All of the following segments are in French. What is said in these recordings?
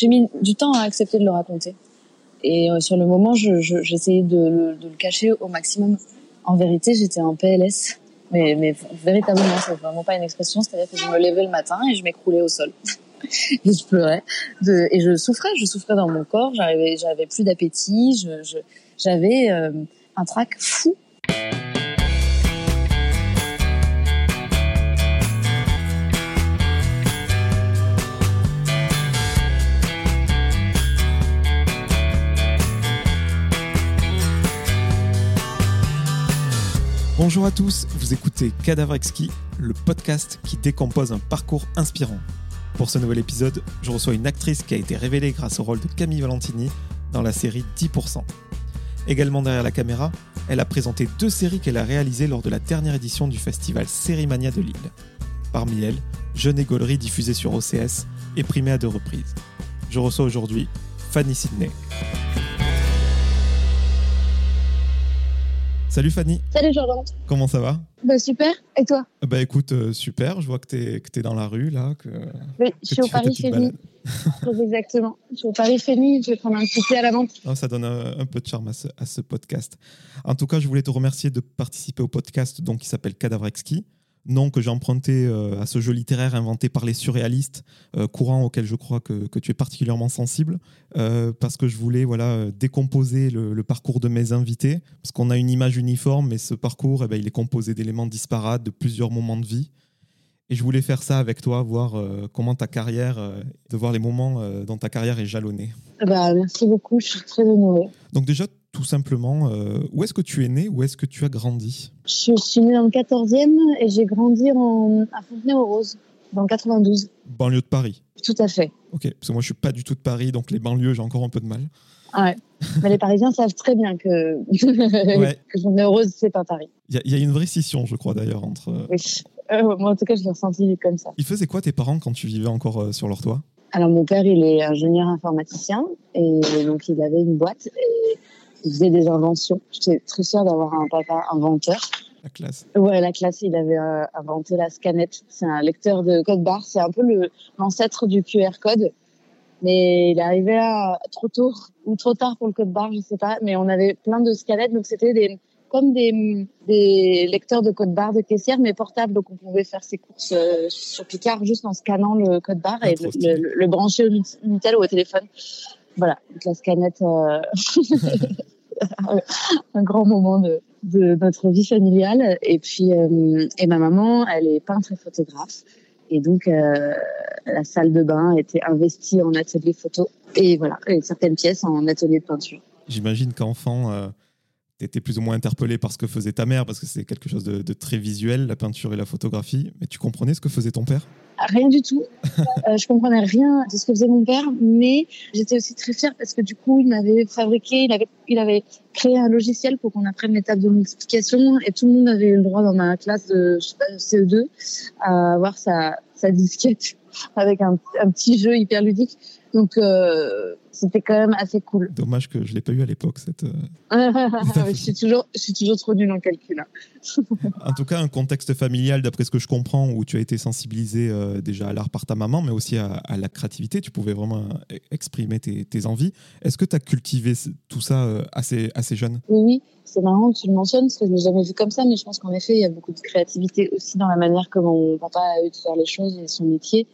j'ai mis du temps à accepter de le raconter. Et euh, sur le moment, j'essayais de, le, de le cacher au maximum. En vérité, j'étais en PLS. Mais, mais véritablement, c'est vraiment pas une expression. C'est-à-dire que je me levais le matin et je m'écroulais au sol. et je pleurais. De, et je souffrais. Je souffrais dans mon corps. J'avais plus d'appétit. Je, j'avais euh, un trac fou. Bonjour à tous, vous écoutez Cadavre Exquis, le podcast qui décompose un parcours inspirant. Pour ce nouvel épisode, je reçois une actrice qui a été révélée grâce au rôle de Camille Valentini dans la série 10%. Également derrière la caméra, elle a présenté deux séries qu'elle a réalisées lors de la dernière édition du festival Sérimania de Lille. Parmi elles, Jeune et Gaulerie diffusée sur OCS et primée à deux reprises. Je reçois aujourd'hui Fanny Sidney. Salut Fanny. Salut Jordan. Comment ça va? Bah, Super. Et toi? Bah écoute, euh, super. Je vois que tu es, dans la rue là. Que, oui, je suis au Paris Fémi. Exactement. Je suis au Paris Fémi. Je vais prendre un petit thé à la vente. ça donne un, peu de charme à ce, à ce, podcast. En tout cas, je voulais te remercier de participer au podcast donc, qui s'appelle Cadavre Exquis nom que j'ai emprunté euh, à ce jeu littéraire inventé par les surréalistes, euh, courant auquel je crois que, tu es particulièrement sensible, euh, parce que je voulais voilà, décomposer le, parcours de mes invités, parce qu'on a une image uniforme, mais ce parcours, eh ben, il est composé d'éléments disparates, de plusieurs moments de vie. Et je voulais faire ça avec toi, voir comment ta carrière, de voir les moments dont ta carrière est jalonnée. Bah, merci beaucoup, je suis très honorée. Donc déjà, tout simplement, euh, où est-ce que tu es né Où est-ce que tu as grandi? Je suis née dans le 14e et j'ai grandi en, à Fontenay-aux-Roses, dans le 92. Banlieue de Paris Tout à fait. Ok, parce que moi je suis pas du tout de Paris, donc les banlieues, j'ai encore un peu de mal. Ah ouais. Mais les Parisiens savent très bien que, ouais. que Fontenay-aux-Roses, c'est pas Paris. Il y, a une vraie scission, je crois, d'ailleurs, entre. Oui. Euh, moi, en tout cas, je l'ai ressenti comme ça. Ils faisaient quoi tes parents quand tu vivais encore euh, sur leur toit? Alors, mon père, il est ingénieur informaticien et donc il avait une boîte. Et il faisait des inventions. J'étais très fière d'avoir un papa inventeur. La classe. Ouais, la classe. Il avait euh, inventé la scanette. C'est un lecteur de code barre. C'est un peu l'ancêtre du QR code. Mais il arrivait à, trop tôt ou trop tard pour le code barre, je sais pas. Mais on avait plein de scanettes. Donc c'était des, comme des, des lecteurs de code barre de caissière, mais portables. Donc on pouvait faire ses courses euh, sur Picard juste en scannant le code barre et le, le, brancher au Minitel ou au téléphone. Voilà, donc la scanette, euh, un grand moment de, notre vie familiale. Et puis, euh, et ma maman, elle est peintre et photographe. Et donc, euh, la salle de bain était investie en atelier photo. Et voilà, et certaines pièces en atelier de peinture. J'imagine qu'enfant, tu étais plus ou moins interpellé par ce que faisait ta mère, parce que c'est quelque chose de, de, très visuel, la peinture et la photographie. Mais tu comprenais ce que faisait ton père? Rien du tout. euh, je comprenais rien de ce que faisait mon père, mais j'étais aussi très fière parce que du coup, il m'avait fabriqué, il avait, il avait créé un logiciel pour qu'on apprenne les tables de multiplication et tout le monde avait eu le droit dans ma classe de je sais pas, CE2 à avoir sa, sa disquette avec un, un petit jeu hyper ludique. Donc, euh, c'était quand même assez cool. Dommage que je l'ai pas eu à l'époque. Cette, euh, je, suis toujours, je suis toujours trop nulle en calcul. Hein. en tout cas, un contexte familial, d'après ce que je comprends, où tu as été sensibilisé euh, déjà à l'art par ta maman, mais aussi à, la créativité. Tu pouvais vraiment exprimer tes, tes envies. Est-ce que tu as cultivé tout ça assez, assez jeune? Oui. C'est marrant que tu le mentionnes, parce que je ne l'ai jamais vu comme ça, mais je pense qu'en effet, il y a beaucoup de créativité aussi dans la manière que mon papa a eu de faire les choses et son métier.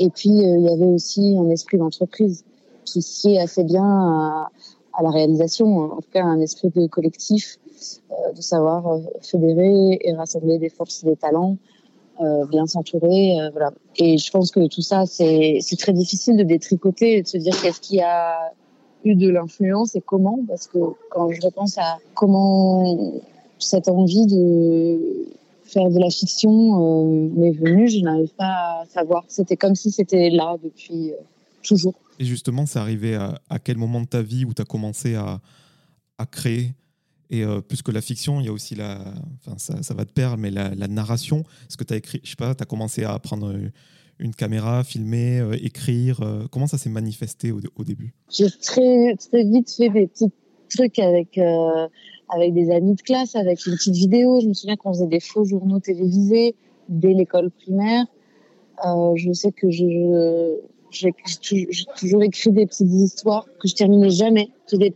Et puis, euh, il y avait aussi un esprit d'entreprise qui sied assez bien à, la réalisation, en tout cas un esprit de collectif, euh, de savoir euh, fédérer et rassembler des forces et des talents, bien s'entourer. Voilà. Et je pense que tout ça, c'est très difficile de détricoter et de se dire qu'est-ce qui a eu de l'influence et comment, parce que quand je repense à comment cette envie de faire de la fiction euh, m'est venue, je n'arrive pas à savoir. C'était comme si c'était là depuis euh, toujours. Et justement, c'est arrivé à, quel moment de ta vie où tu as commencé à, à créer? Et euh, plus que la fiction, il y a aussi la. Enfin, ça, ça va de pair, mais la, narration. Est-ce que tu as écrit, je sais pas, tu as commencé à prendre une caméra, filmer, écrire Comment ça s'est manifesté au, au début? J'ai très, très vite fait des petits trucs avec avec des amis de classe, avec une petite vidéo. Je me souviens qu'on faisait des faux journaux télévisés dès l'école primaire. Euh, je sais que j'ai toujours écrit des petites histoires que je terminais jamais. J'ai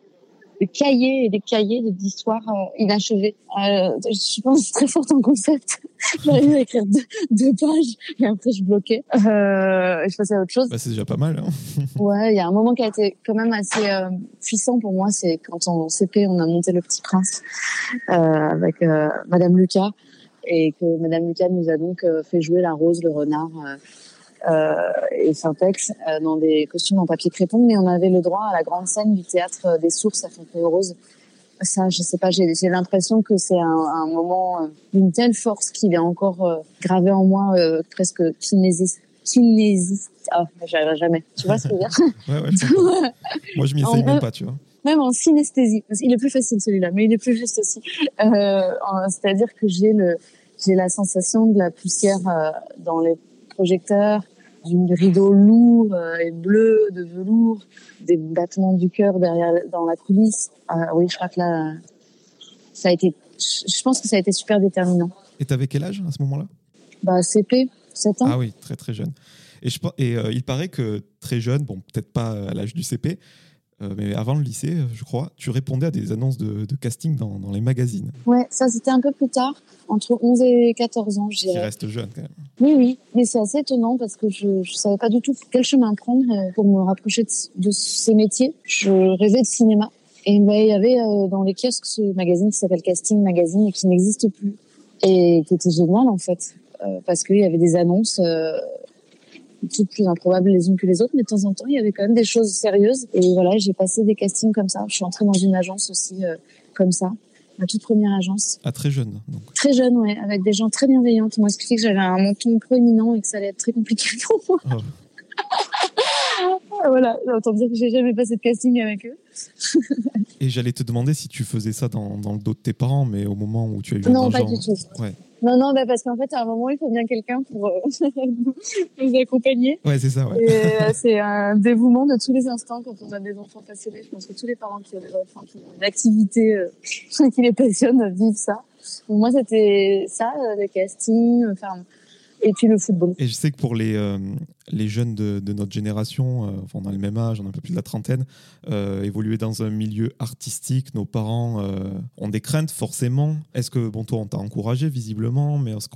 des, cahiers et des cahiers d'histoires euh, inachevées. Euh, je pense très forte en concept. J'arrivais à écrire deux, pages et après je bloquais. Euh, je passais à autre chose. Bah, c'est déjà pas mal. Hein ouais, il y a un moment qui a été quand même assez euh, puissant pour moi, c'est quand en CP on a monté le Petit Prince euh, avec Madame Lucas et que Madame Lucas nous a donc fait jouer la rose, le renard et Syntex euh, dans des costumes en papier crépon, mais on avait le droit à la grande scène du théâtre euh, des Sources à Fontenay-aux-Roses. Ça, je sais pas, j'ai l'impression que c'est un, un, moment d'une telle force qu'il est encore gravé en moi, presque kinésiste. kinésiste. Ah, j'y arriverai jamais. Tu vois ce que je veux dire? Ouais, ouais, Moi, je m'y essaye même pas, tu vois même en synesthésie. Il est plus facile celui-là, mais il est plus juste aussi. Euh, C'est-à-dire que j'ai le, j'ai la sensation de la poussière euh, dans les projecteurs, rideau lourd euh, et bleu de velours, des battements du cœur derrière dans la coulisse. Euh, oui, je crois que là, ça a été. Je pense que ça a été super déterminant. Et t'avais quel âge à ce moment-là? Bah CP, 7 ans. Ah oui, très très jeune. Et, je, et euh, il paraît que très jeune, bon peut-être pas à l'âge du CP, euh, mais avant le lycée, euh, je crois, tu répondais à des annonces de, casting dans, les magazines. Ouais, ça c'était un peu plus tard, entre 11 et 14 ans. Qui reste jeune quand même. Oui, oui, mais c'est assez étonnant parce que je ne savais pas du tout quel chemin prendre euh, pour me rapprocher de, ces métiers. Je rêvais de cinéma. Et il y avait dans les kiosques ce magazine qui s'appelle Casting Magazine et qui n'existe plus. Et qui était génial en fait, parce qu'il y avait des annonces toutes plus improbables les unes que les autres, mais de temps en temps, il y avait quand même des choses sérieuses. Et voilà, j'ai passé des castings comme ça. Je suis entrée dans une agence aussi euh, comme ça, ma toute première agence. Ah, très jeune, donc. Très jeune, ouais, avec des gens très bienveillants qui m'ont expliqué que j'avais un menton proéminent et que ça allait être très compliqué pour moi. Oh. voilà, autant dire que j'ai jamais passé de casting avec eux. et j'allais te demander si tu faisais ça dans, dans le dos de tes parents, mais au moment où tu as eu Non, pas du tout. Ouais. Non, non, bah parce qu'en fait, à un moment, il faut bien quelqu'un pour euh, nous accompagner. Ouais, c'est ça. Ouais. Euh, c'est un dévouement de tous les instants quand on a des enfants passionnés. Je pense que tous les parents qui ont, des enfants, qui ont une activité euh, qui les passionne vivent ça. Donc, moi, c'était ça, les castings, enfin et le football. Et je sais que pour les, euh, les jeunes de, notre génération, euh, enfin, on a le même âge, on a un peu plus de la trentaine, euh, évoluer dans un milieu artistique, nos parents ont des craintes forcément. Est-ce que, bon, toi, on t'a encouragé visiblement, mais est-ce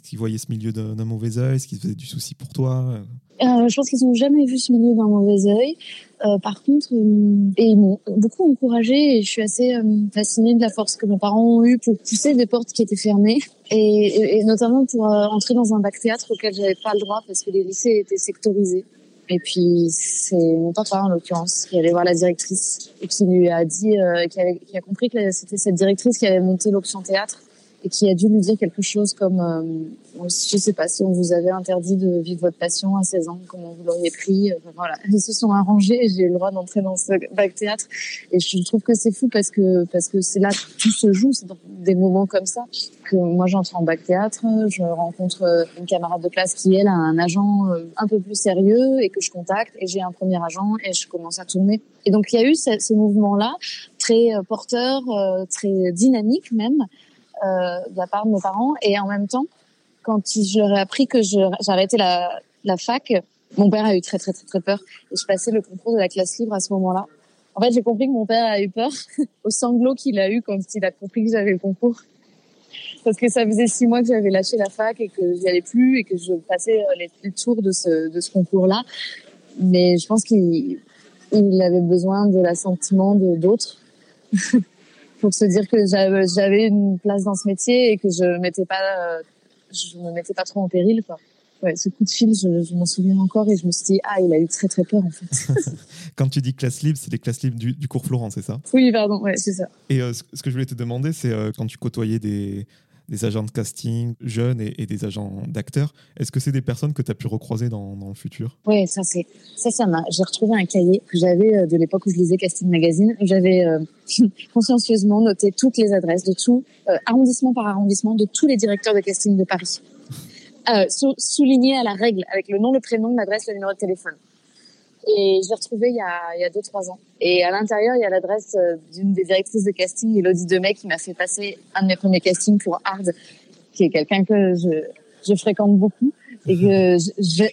qu'ils voyaient ce milieu d'un mauvais œil? Est-ce qu'ils faisaient du souci pour toi? Euh, je pense qu'ils n'ont jamais vu ce milieu d'un mauvais œil. Euh, par contre, euh, et ils m'ont beaucoup encouragé et je suis assez euh, fascinée de la force que mes parents ont eue pour pousser des portes qui étaient fermées et, et, notamment pour euh, entrer dans un bac théâtre auquel j'avais pas le droit parce que les lycées étaient sectorisés. Et puis c'est mon papa en l'occurrence qui allait voir la directrice et qui lui a dit, qui, avait, qui a compris que c'était cette directrice qui avait monté l'option théâtre et qui a dû lui dire quelque chose comme euh, je sais pas si on vous avait interdit de vivre votre passion à 16 ans comment vous l'auriez pris enfin, voilà. Ils se sont arrangés j'ai eu le droit d'entrer dans ce bac théâtre. Et je trouve que c'est fou parce que parce que c'est là que tout se joue c'est dans des moments comme ça que moi j'entre en bac théâtre je rencontre euh, une camarade de classe qui elle a un agent euh, un peu plus sérieux et que je contacte et j'ai un premier agent et je commence à tourner. Et donc il y a eu ce, ce mouvement là très porteur très dynamique même. euh, de la part de mes parents. Et en même temps, quand je leur ai appris que j'arrêtais la, la fac, mon père a eu très très très très peur. Et je passais le concours de la classe libre à ce moment-là. En fait, j'ai compris que mon père a eu peur au sanglot qu'il a eu quand il a compris que j'avais le concours. Parce que ça faisait six mois que j'avais lâché la fac et que j'y allais plus et que je passais euh, les, tours de ce, de ce concours-là. Mais je pense qu'il il avait besoin de l'assentiment de d'autres pour se dire que j'avais une place dans ce métier et que je mettais pas, euh, je me mettais pas trop en péril. Quoi. Ouais, ce coup de fil, je, m'en souviens encore et je me suis dit, ah, il a eu très très peur en fait. Quand tu dis classe libre, c'est les classes libres du, du cours Florent, c'est ça? Oui, pardon, ouais, c'est ça. Et euh, ce, que je voulais te demander, c'est euh, quand tu côtoyais des, des agents de casting jeunes et, des agents d'acteurs. Est-ce que c'est des personnes que tu as pu recroiser dans, dans le futur? Oui, ça c'est ça, ça m'a. J'ai retrouvé un cahier que j'avais euh, de l'époque où je lisais Casting Magazine. J'avais euh, consciencieusement noté toutes les adresses de tout euh, arrondissement par arrondissement de tous les directeurs de casting de Paris, souligné à la règle avec le nom, le prénom, l'adresse, le numéro de téléphone. Et je l'ai retrouvé il y a, il y a deux, trois ans. Et à l'intérieur, il y a l'adresse euh, d'une des directrices de casting, Elodie Demey, qui m'a fait passer un de mes premiers castings pour Hard, qui est quelqu'un que je, je fréquente beaucoup. et que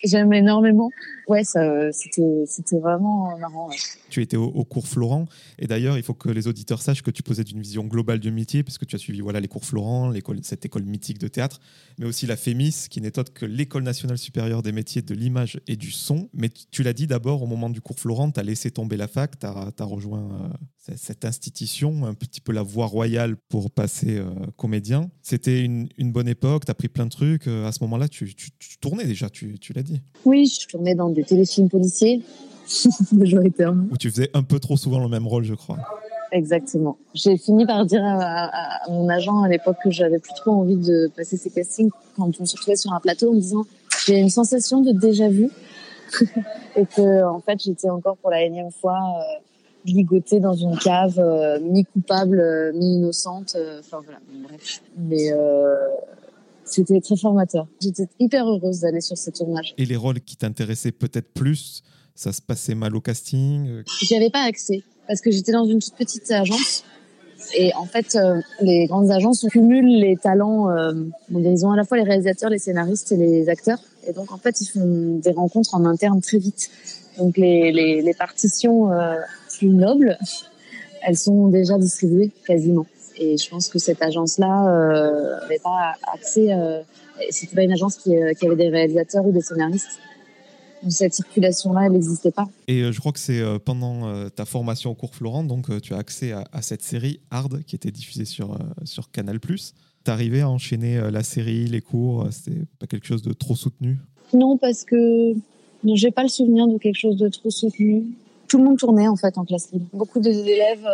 j'aime énormément. Ouais, c'était, vraiment marrant. Tu étais au, cours Florent, et d'ailleurs, il faut que les auditeurs sachent que tu posais une vision globale du métier, puisque tu as suivi voilà les cours Florent, cette école mythique de théâtre, mais aussi la FEMIS, qui n'est autre que l'école nationale supérieure des métiers de l'image et du son. Mais tu, l'as dit d'abord au moment du cours Florent, tu as laissé tomber la fac, tu as, as, rejoint euh, cette institution, un petit peu la voie royale pour passer euh, comédien. C'était une, une, bonne époque, tu as pris plein de trucs. Euh, à ce moment-là, tu, tu, tournais déjà, tu, tu l'as dit. Oui, je tournais dans des téléfilms policiers, majoritairement. Où tu faisais un peu trop souvent le même rôle, je crois. Exactement. J'ai fini par dire à, mon agent à l'époque que j'avais plus trop envie de passer ces castings quand on se retrouvait sur un plateau en me disant j'ai une sensation de déjà vu et que en fait j'étais encore pour la énième fois euh, ligotée dans une cave, euh, mi-coupable, euh, mi-innocente. Enfin voilà, bref. Mais c'était très formateur. J'étais hyper heureuse d'aller sur ce tournage. Et les rôles qui t'intéressaient peut-être plus, ça se passait mal au casting J'y avais pas accès parce que j'étais dans une toute petite agence. Et en fait, euh, les grandes agences cumulent les talents. Euh, ils ont à la fois les réalisateurs, les scénaristes et les acteurs. Et donc, en fait, ils font des rencontres en interne très vite. Donc, les, les, les partitions euh, plus nobles, elles sont déjà distribuées quasiment. Et je pense que cette agence-là n'avait pas accès. C'était pas une agence qui, qui avait des réalisateurs ou des scénaristes cette circulation-là, elle n'existait pas. Et euh, je crois que c'est euh, pendant euh, ta formation au cours Florent, donc tu as accès à, cette série Hard qui était diffusée sur, sur Canal+. T'arrivais à enchaîner la série, les cours, c'était pas quelque chose de trop soutenu? Non, parce que je j'ai pas le souvenir de quelque chose de trop soutenu. Tout le monde tournait en fait en classe libre. Beaucoup d'élèves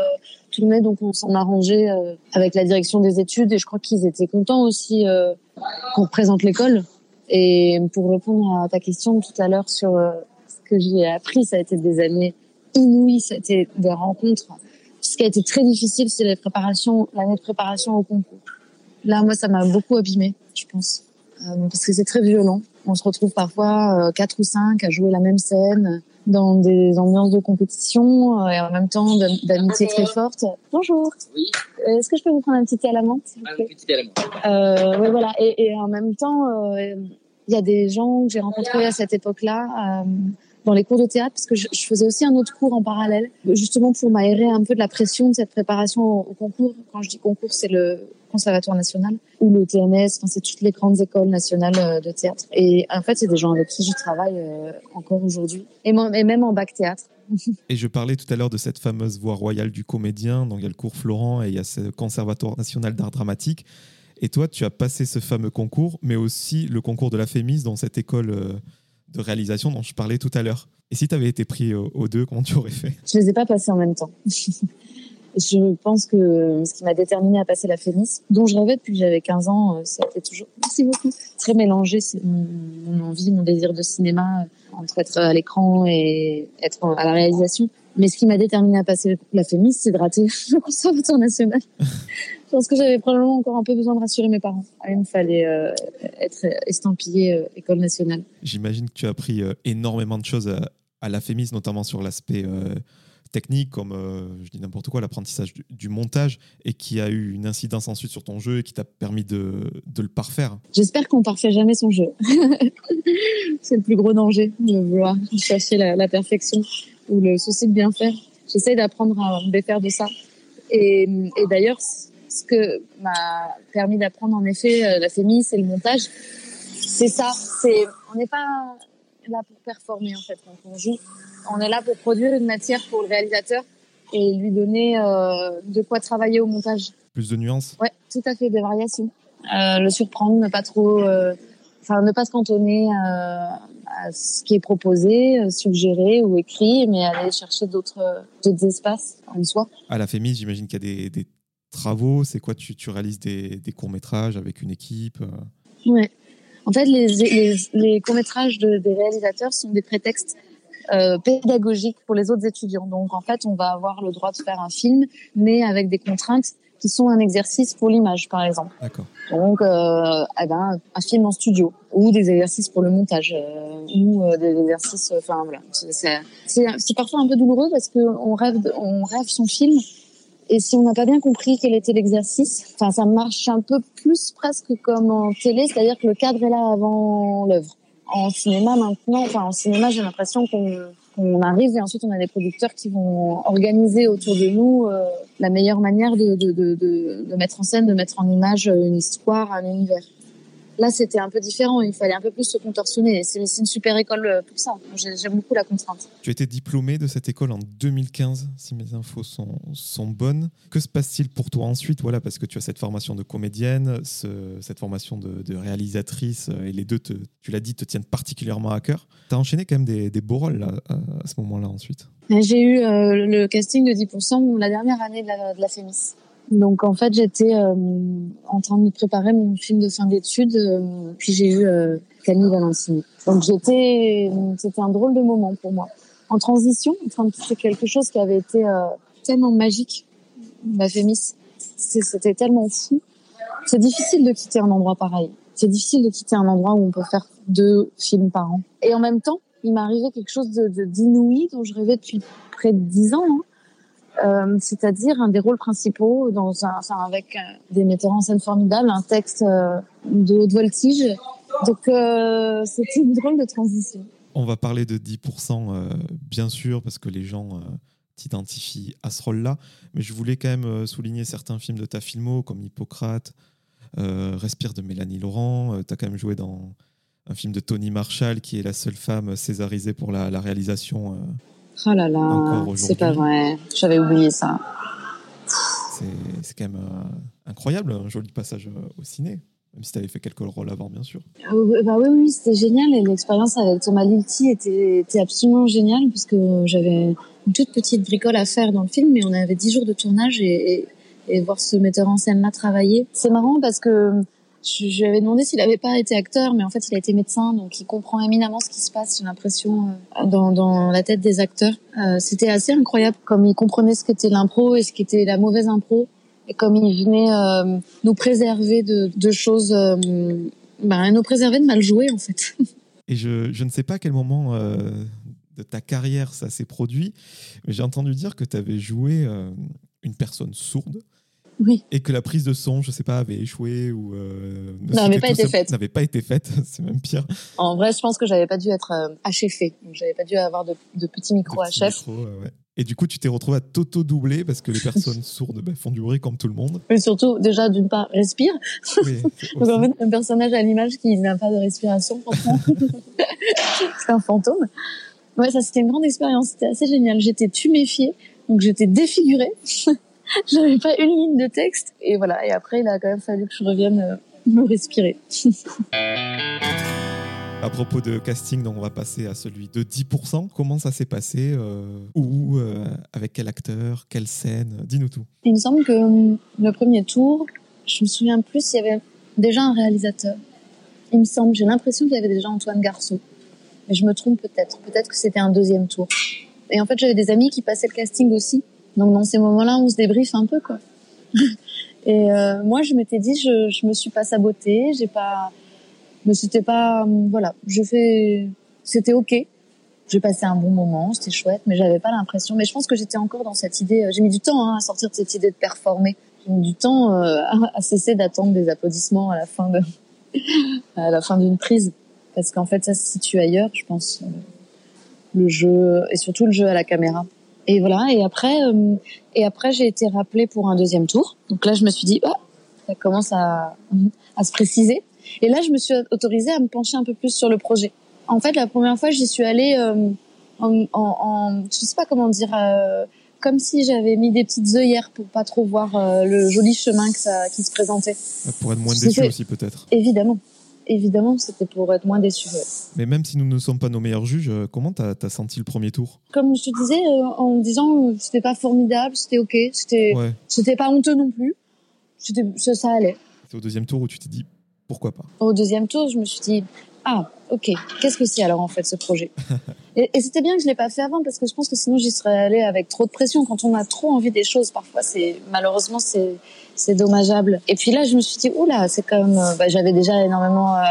tournaient, donc on s'en arrangeait avec la direction des études et je crois qu'ils étaient contents aussi qu'on représente l'école. Et pour répondre à ta question tout à l'heure sur euh, ce que j'ai appris, ça a été des années inouïes, ça a été des rencontres. Ce qui a été très difficile, c'est les préparations, l'année de préparation au concours. Là, moi, ça m'a beaucoup abîmé, je pense, euh, parce que c'est très violent. On se retrouve parfois euh, quatre ou cinq à jouer la même scène dans des ambiances de compétition euh, et en même temps d'amitié très forte. Bonjour. Oui. Euh, est-ce que je peux vous prendre un petit thé à la menthe Un petit thé à la menthe. Euh, ouais, voilà. Et, et, en même temps, il y a des gens que j'ai rencontrés à cette époque-là. Dans les cours de théâtre parce que je, faisais aussi un autre cours en parallèle, justement pour m'aérer un peu de la pression de cette préparation au, concours. Quand je dis concours, c'est le Conservatoire national ou le TNS, enfin, c'est toutes les grandes écoles nationales euh, de théâtre. Et en fait, c'est des gens avec qui je travaille euh, encore aujourd'hui, et, même en bac théâtre. et je parlais tout à l'heure de cette fameuse voie royale du comédien. Donc il y a le cours Florent et il y a ce Conservatoire national d'art dramatique. Et toi, tu as passé ce fameux concours, mais aussi le concours de la FEMIS dans cette école euh, de réalisation dont je parlais tout à l'heure. Et si tu avais été pris aux deux, comment tu aurais fait? Je les ai pas passés en même temps. je pense que ce qui m'a déterminé à passer la FEMIS, dont je rêvais depuis que j'avais 15 ans, c'était euh, toujours, merci beaucoup, très mélangé, c'est mon, envie, mon désir de cinéma, euh, entre être à l'écran et être à la réalisation. Mais ce qui m'a déterminé à passer la FEMIS, c'est de rater le conservatoire national. je pense que j'avais probablement encore un peu besoin de rassurer mes parents. Ah, il me fallait euh, être estampillé euh, école nationale. J'imagine que tu as appris euh, énormément de choses à, la FEMIS, notamment sur l'aspect technique, comme je dis n'importe quoi, l'apprentissage du, montage, et qui a eu une incidence ensuite sur ton jeu et qui t'a permis de, de, le parfaire. J'espère qu'on parfait jamais son jeu. c'est le plus gros danger de vouloir chercher la, la perfection ou le souci de bien faire. J'essaie d'apprendre à me défaire de ça. Et, et d'ailleurs, ce que m'a permis d'apprendre en effet euh, la fémis, c'est le montage. C'est ça. C'est on n'est pas là pour performer en fait quand on joue. On est là pour produire une matière pour le réalisateur et lui donner euh, de quoi travailler au montage. Plus de nuances. Ouais, tout à fait, des variations. Euh, le surprendre, ne pas trop, euh, enfin ne pas se cantonner à ce qui est proposé, suggéré ou écrit, mais aller chercher d'autres d'autres espaces en soi. À la Fémis, j'imagine qu'il y a des, des travaux C'est quoi tu, tu réalises des, des courts-métrages avec une équipe euh? Ouais. En fait, les, les, les courts-métrages de, des réalisateurs sont des prétextes euh, pédagogiques pour les autres étudiants. Donc, en fait, on va avoir le droit de faire un film, mais avec des contraintes qui sont un exercice pour l'image, par exemple. D'accord. Donc, euh, eh ben, un film en studio ou des exercices pour le montage euh, ou euh, des exercices. Enfin voilà, c'est parfois un peu douloureux parce que on rêve, on rêve son film et si on n'a pas bien compris quel était l'exercice, enfin, ça marche un peu plus presque comme en télé, c'est-à-dire que le cadre est là avant l'œuvre. En cinéma maintenant, enfin en cinéma, j'ai l'impression qu'on arrive et ensuite on a des producteurs qui vont organiser autour de nous euh, la meilleure manière de, de, de, de, mettre en scène, de mettre en image une histoire, un univers. Là, c'était un peu différent. Il fallait un peu plus se contorsionner. C'est une super école euh, pour ça. J'aime beaucoup la contrainte. Tu as été diplômée de cette école en 2015, si mes infos sont, sont bonnes. Que se passe-t-il pour toi ensuite? Voilà, parce que tu as cette formation de comédienne, cette formation de, réalisatrice, euh, et les deux, tu l'as dit, te tiennent particulièrement à cœur. Tu as enchaîné quand même des, beaux rôles à, ce moment-là ensuite. J'ai eu euh, le casting de 10% la dernière année de la, de la FEMIS. Donc en fait, j'étais euh, en train de préparer mon film de fin d'études, euh, puis j'ai eu euh, Camille Valentini. Donc j'étais, c'était un drôle de moment pour moi. En transition, en train de quitter quelque chose qui avait été tellement magique, ma Fémis. C'était tellement fou. C'est difficile de quitter un endroit pareil. C'est difficile de quitter un endroit où on peut faire deux films par an. Et en même temps, il m'arrivait quelque chose de d'inouï dont je rêvais depuis près de dix ans. Hein euh, c'est-à-dire un des rôles principaux dans un, avec euh, des metteurs en scène formidables, un texte euh, de haute voltige. Donc euh, c'était une drôle de transition. On va parler de 10%, bien sûr, parce que les gens t'identifient à ce rôle-là. Mais je voulais quand même souligner certains films de ta filmo, comme Hippocrate, Respire de Mélanie Laurent. tu as quand même joué dans un film de Tony Marshall, qui est la seule femme césarisée pour la réalisation Oh là là, c'est pas vrai. J'avais oublié ça. C'est quand même euh, incroyable, un joli passage euh, au ciné. Même si tu avais fait quelques rôles avant, bien sûr. Ah bah oui, oui, c'était génial. Et l'expérience avec Thomas Lilti était, était absolument géniale, puisque j'avais une toute petite bricole à faire dans le film, mais on avait dix jours de tournage et, et, et voir ce metteur en scène-là travailler. C'est marrant parce que je, lui avais demandé s'il n'avait pas été acteur, mais en fait, il a été médecin, donc il comprend éminemment ce qui se passe, j'ai l'impression, euh, dans, la tête des acteurs. Euh, C'était assez incroyable, comme il comprenait ce qu'était l'impro et ce qu'était la mauvaise impro, et comme il venait euh, nous préserver de, choses, euh, ben, nous préserver de mal jouer, en fait. Et je, je ne sais pas à quel moment de ta carrière ça s'est produit, mais j'ai entendu dire que tu avais joué une personne sourde. Oui. Et que la prise de son, je sais pas, avait échoué ou euh, n'avait pas été faite. N'avait pas été faite, c'est même pire. En vrai, je pense que j'avais pas dû être euh, HFé. J'avais pas dû avoir de, de petits micros HF. ouais. Et du coup, tu t'es retrouvé à toto-doubler parce que les personnes sourdes bah, font du bruit comme tout le monde. Et surtout, déjà, d'une part, respire. Oui, Donc en fait, un personnage à l'image qui n'a pas de respiration, franchement, c'est un fantôme. Ouais, ça c'était une grande expérience. C'était assez génial. J'étais tuméfiée, donc j'étais défigurée. j'avais pas une ligne de texte. Et voilà. Et après, il a quand même fallu que je revienne euh, me respirer. À propos de casting, donc on va passer à celui de 10%. Comment ça s'est passé euh, Où euh, Avec quel acteur Quelle scène? Dis-nous tout. Il me semble que le premier tour, je me souviens plus, il y avait déjà un réalisateur. Il me semble, j'ai l'impression qu'il y avait déjà Antoine Garceau. Mais je me trompe peut-être. Peut-être que c'était un deuxième tour. Et en fait, j'avais des amis qui passaient le casting aussi. Donc dans ces moments-là, on se débriefe un peu quoi. Et euh, moi, je m'étais dit, je, je me suis pas sabotée, j'ai pas, mais c'était pas, voilà, je fais, c'était ok. J'ai passé un bon moment, c'était chouette, mais j'avais pas l'impression. Mais je pense que j'étais encore dans cette idée. Euh, j'ai mis du temps hein, à sortir de cette idée de performer. J'ai mis du temps euh, à, cesser d'attendre des applaudissements à la fin de, à la fin d'une prise, parce qu'en fait, ça se situe ailleurs, je pense. Euh, le jeu et surtout le jeu à la caméra. Et voilà. Et après, euh, et après, j'ai été rappelée pour un deuxième tour. Donc là, je me suis dit, oh, ça commence à, à se préciser. Et là, je me suis autorisée à me pencher un peu plus sur le projet. En fait, la première fois, j'y suis allée euh, en, en, en, je sais pas comment dire, euh, comme si j'avais mis des petites œillères pour pas trop voir euh, le joli chemin que ça, qui se présentait. Pour être moins déçu aussi, peut-être. Évidemment évidemment, c'était pour être moins déçu. Mais même si nous ne sommes pas nos meilleurs juges, euh, comment tu as, senti le premier tour? Comme je te disais, euh, en disant c'était pas formidable, c'était ok, c'était c'était pas honteux non plus, ça, ça allait. C'est au deuxième tour où tu t'es dit pourquoi pas? Au deuxième tour, je me suis dit ah ok, qu'est-ce que c'est alors en fait ce projet? Et, et c'était bien que je l'ai pas fait avant parce que je pense que sinon j'y serais allée avec trop de pression. Quand on a trop envie des choses, parfois c'est malheureusement c'est c'est dommageable. Et puis là, je me suis dit, oula, c'est comme, euh, bah, j'avais déjà énormément euh,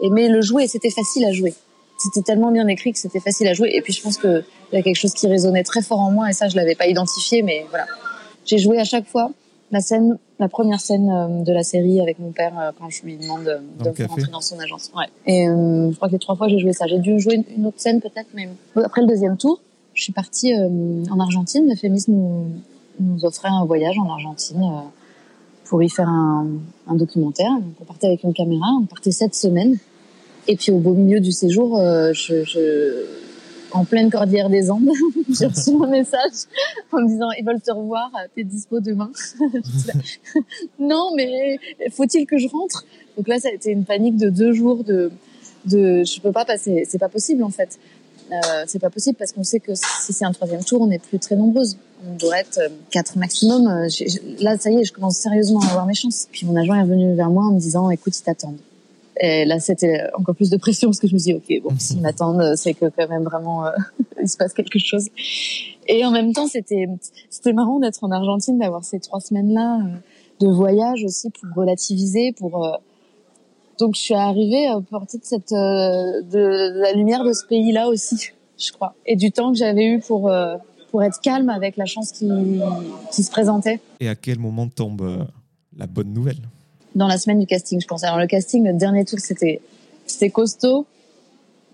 aimé le jouer, c'était facile à jouer. C'était tellement bien écrit que c'était facile à jouer. Et puis je pense que il y a quelque chose qui résonnait très fort en moi et ça, je l'avais pas identifié, mais voilà. J'ai joué à chaque fois la scène la première scène euh, de la série avec mon père euh, quand je lui demande de, de me faire rentrer dans son agence. Ouais. Et euh, je crois que les trois fois j'ai joué ça. J'ai dû jouer une, autre scène peut-être, mais après le deuxième tour, je suis partie en Argentine. Le Fémis nous, nous offrait un voyage en Argentine pour y faire un, documentaire. Donc on partait avec une caméra, on partait sept semaines. Et puis au beau milieu du séjour, je, je en pleine cordillère des Andes. J'ai reçu un message en me disant ils veulent te revoir, t'es dispo demain. non, mais faut-il que je rentre? Donc là, ça a été une panique de deux jours de de je peux pas passer, c'est pas possible en fait. Euh, c'est pas possible parce qu'on sait que si c'est un troisième tour, on n'est plus très nombreuses. On doit être euh, quatre maximum. Euh, là, ça y est, je commence sérieusement à avoir mes chances. Puis mon agent est revenu vers moi en me disant, écoute, ils t'attendent. Et là, c'était encore plus de pression parce que je me dis, ok, bon, s'ils m'attendent, c'est que quand même vraiment euh, il se passe quelque chose. Et en même temps, c'était c'était marrant d'être en Argentine, d'avoir ces trois semaines-là euh, de voyage aussi pour relativiser, pour euh, donc je suis arrivée à porter de cette de, de, la lumière de ce pays-là aussi, je crois, et du temps que j'avais eu pour pour être calme avec la chance qui qui se présentait. Et à quel moment tombe la bonne nouvelle? Dans la semaine du casting, je pense. Alors le casting, le dernier tour, c'était c'était costaud.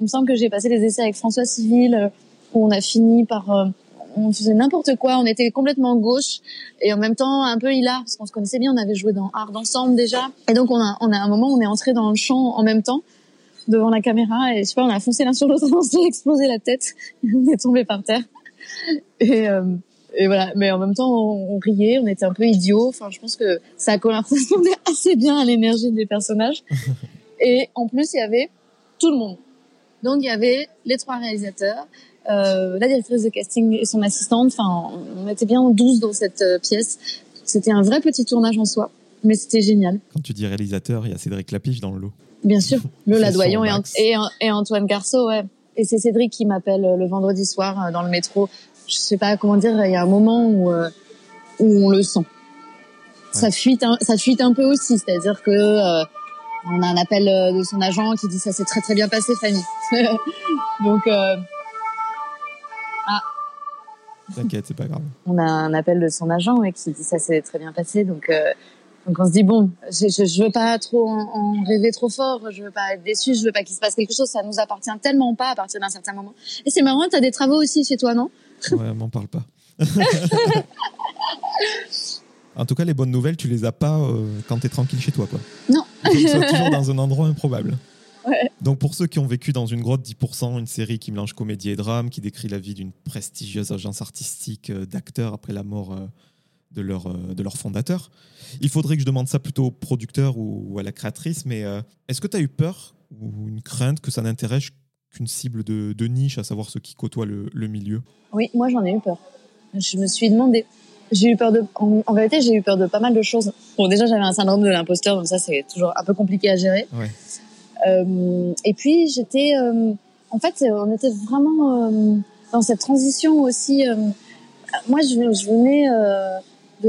Il me semble que j'ai passé des essais avec François Civil euh, où on a fini par euh, on faisait n'importe quoi, on était complètement gauche et en même temps un peu hilar parce qu'on se connaissait bien, on avait joué dans Art ensemble déjà. Et donc on a on a un moment où on est entré dans le champ en même temps devant la caméra et je sais pas, on a foncé l'un sur l'autre, on s'est explosé la tête, on est tombé par terre. Et euh, et voilà. Mais en même temps, on, riait, on était un peu idiots. Enfin, je pense que ça correspondait assez bien à l'énergie des personnages. Et en plus, il y avait tout le monde. Donc, il y avait les trois réalisateurs, euh, la directrice de casting et son assistante. Enfin, on était bien 12 dans cette euh, pièce. C'était un vrai petit tournage en soi, mais c'était génial. Quand tu dis réalisateur, il y a Cédric Lapiche dans le lot. Bien sûr, Lola Doyon et, et, Antoine Garceau, ouais. Et c'est Cédric qui m'appelle euh, le vendredi soir dans le métro je sais pas comment dire, il y a un moment où, euh, où on le sent. Ça fuite, un, ça fuite un peu aussi, c'est-à-dire que euh, on a un appel euh, de son agent qui dit ça s'est très très bien passé, Fanny. Donc euh... T'inquiète, c'est pas grave. On a un appel de son agent qui dit ça s'est très bien passé, donc. Donc on se dit bon, je, je, je veux pas trop en, en, rêver trop fort, je veux pas être déçu, je veux pas qu'il se passe quelque chose, ça nous appartient tellement pas à partir d'un certain moment. Et c'est marrant, tu as des travaux aussi chez toi, non? Ouais, m'en parle pas. en tout cas, les bonnes nouvelles, tu les as pas euh, quand tu es tranquille chez toi, quoi. Non. Toujours dans un endroit improbable. Ouais. Donc pour ceux qui ont vécu dans une grotte 10%, une série qui mélange comédie et drame, qui décrit la vie d'une prestigieuse agence artistique euh, d'acteurs après la mort euh, de leur, de leur fondateur, il faudrait que je demande ça plutôt au producteur ou, à la créatrice, mais est-ce que tu as eu peur ou une crainte que ça n'intéresse qu'une cible de, niche, à savoir ceux qui côtoient le, milieu? Oui, moi j'en ai eu peur. Je me suis demandé. J'ai eu peur de. En, vérité, j'ai eu peur de pas mal de choses. Bon, déjà j'avais un syndrome de l'imposteur, donc ça c'est toujours un peu compliqué à gérer. Ouais. Euh, et puis j'étais. Euh, en fait, on était vraiment euh, dans cette transition aussi. moi, je, je venais de,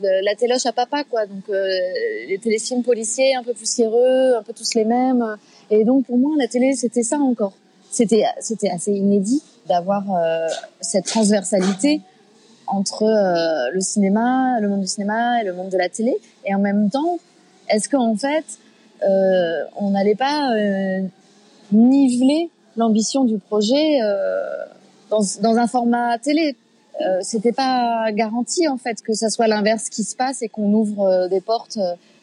de, la téloche à papa, quoi. Donc les téléfilms policiers un peu poussiéreux, un peu tous les mêmes. Et donc pour moi, la télé, c'était ça encore. C'était c'était assez inédit d'avoir euh, cette transversalité entre euh, le cinéma, le monde du cinéma et le monde de la télé. Et en même temps, est-ce qu'en fait, on n'allait pas euh, niveler l'ambition du projet euh, dans, dans, un format télé C'était pas garanti en fait que ça soit l'inverse qui se passe et qu'on ouvre des portes